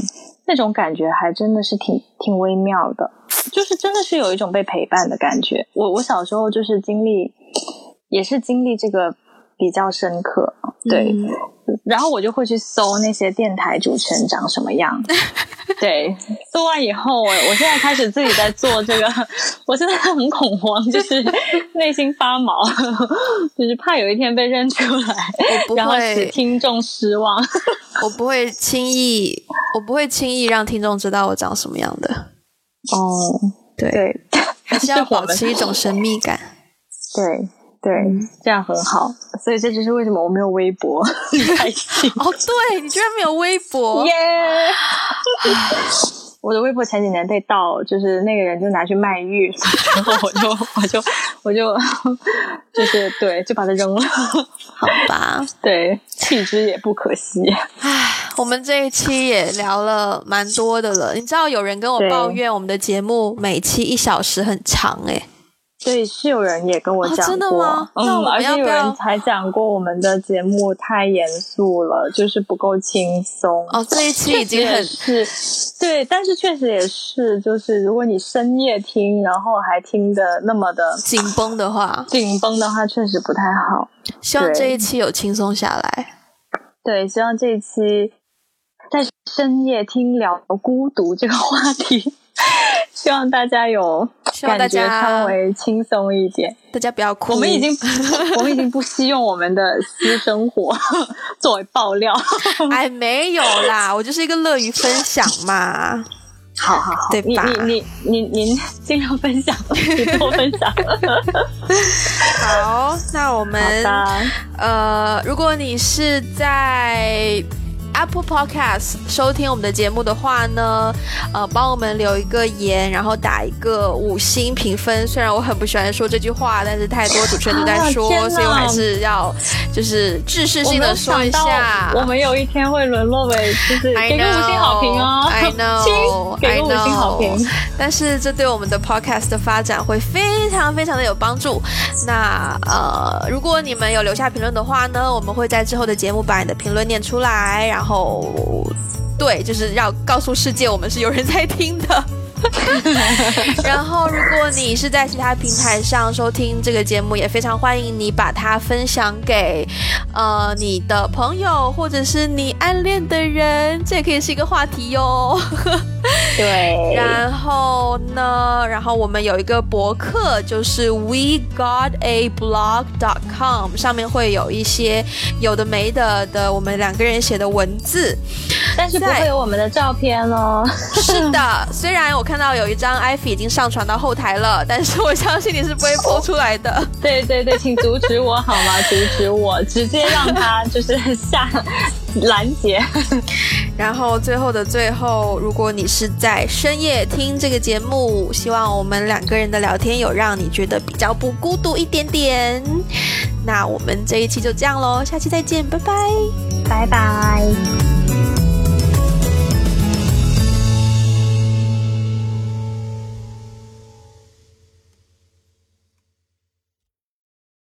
那种感觉还真的是挺挺微妙的，就是真的是有一种被陪伴的感觉。我我小时候就是经历，也是经历这个比较深刻，对。然后我就会去搜那些电台主持人长什么样，对，搜完以后，我我现在开始自己在做这个，我现在很恐慌，就是内心发毛，就是怕有一天被认出来，然后使听众失望。我不会轻易，我不会轻易让听众知道我长什么样的。哦，对，还是要保持一种神秘感。对。对，这样很好，所以这就是为什么我没有微博，很开心。哦，对你居然没有微博，耶！我的微博前几年被盗，就是那个人就拿去卖玉，然后我就我就我就就是对，就把它扔了。好吧，对，弃之也不可惜。唉，我们这一期也聊了蛮多的了。你知道有人跟我抱怨我们的节目每期一小时很长，哎。对，是有人也跟我讲过，真的吗？嗯，而且有人还讲过我们的节目太严肃了，就是不够轻松。哦，这一期已经很是，对，但是确实也是，就是如果你深夜听，然后还听的那么的紧绷的话，紧绷的话确实不太好。希望这一期有轻松下来。对，希望这一期在深夜听聊孤独这个话题。希望大家有感觉稍微轻松一点，大家不要哭。我们已经 我们已经不惜用我们的私生活 作为爆料。哎，没有啦，我就是一个乐于分享嘛。好好好，对吧？你你您您尽量分享，多分享。好，那我们呃，如果你是在。Apple Podcast 收听我们的节目的话呢，呃，帮我们留一个言，然后打一个五星评分。虽然我很不喜欢说这句话，但是太多主持人都在说，所以我还是要就是知识性的说一下。我们有一天会沦落为就是给个五星好评哦，I know，给个五星好评。但是这对我们的 Podcast 的发展会非常非常的有帮助。那呃，如果你们有留下评论的话呢，我们会在之后的节目把你的评论念出来，然后。哦，对，就是要告诉世界我们是有人在听的。然后，如果你是在其他平台上收听这个节目，也非常欢迎你把它分享给呃你的朋友，或者是你暗恋的人，这也可以是一个话题哟。对，然后呢？然后我们有一个博客，就是 we got a blog dot com，上面会有一些有的没的的我们两个人写的文字，但是不会有我们的照片哦。是的，虽然我看到有一张艾菲已经上传到后台了，但是我相信你是不会播出来的。对对对，请阻止我好吗？阻止我，直接让他就是下。拦截，然后最后的最后，如果你是在深夜听这个节目，希望我们两个人的聊天有让你觉得比较不孤独一点点。那我们这一期就这样喽，下期再见，拜拜，拜拜。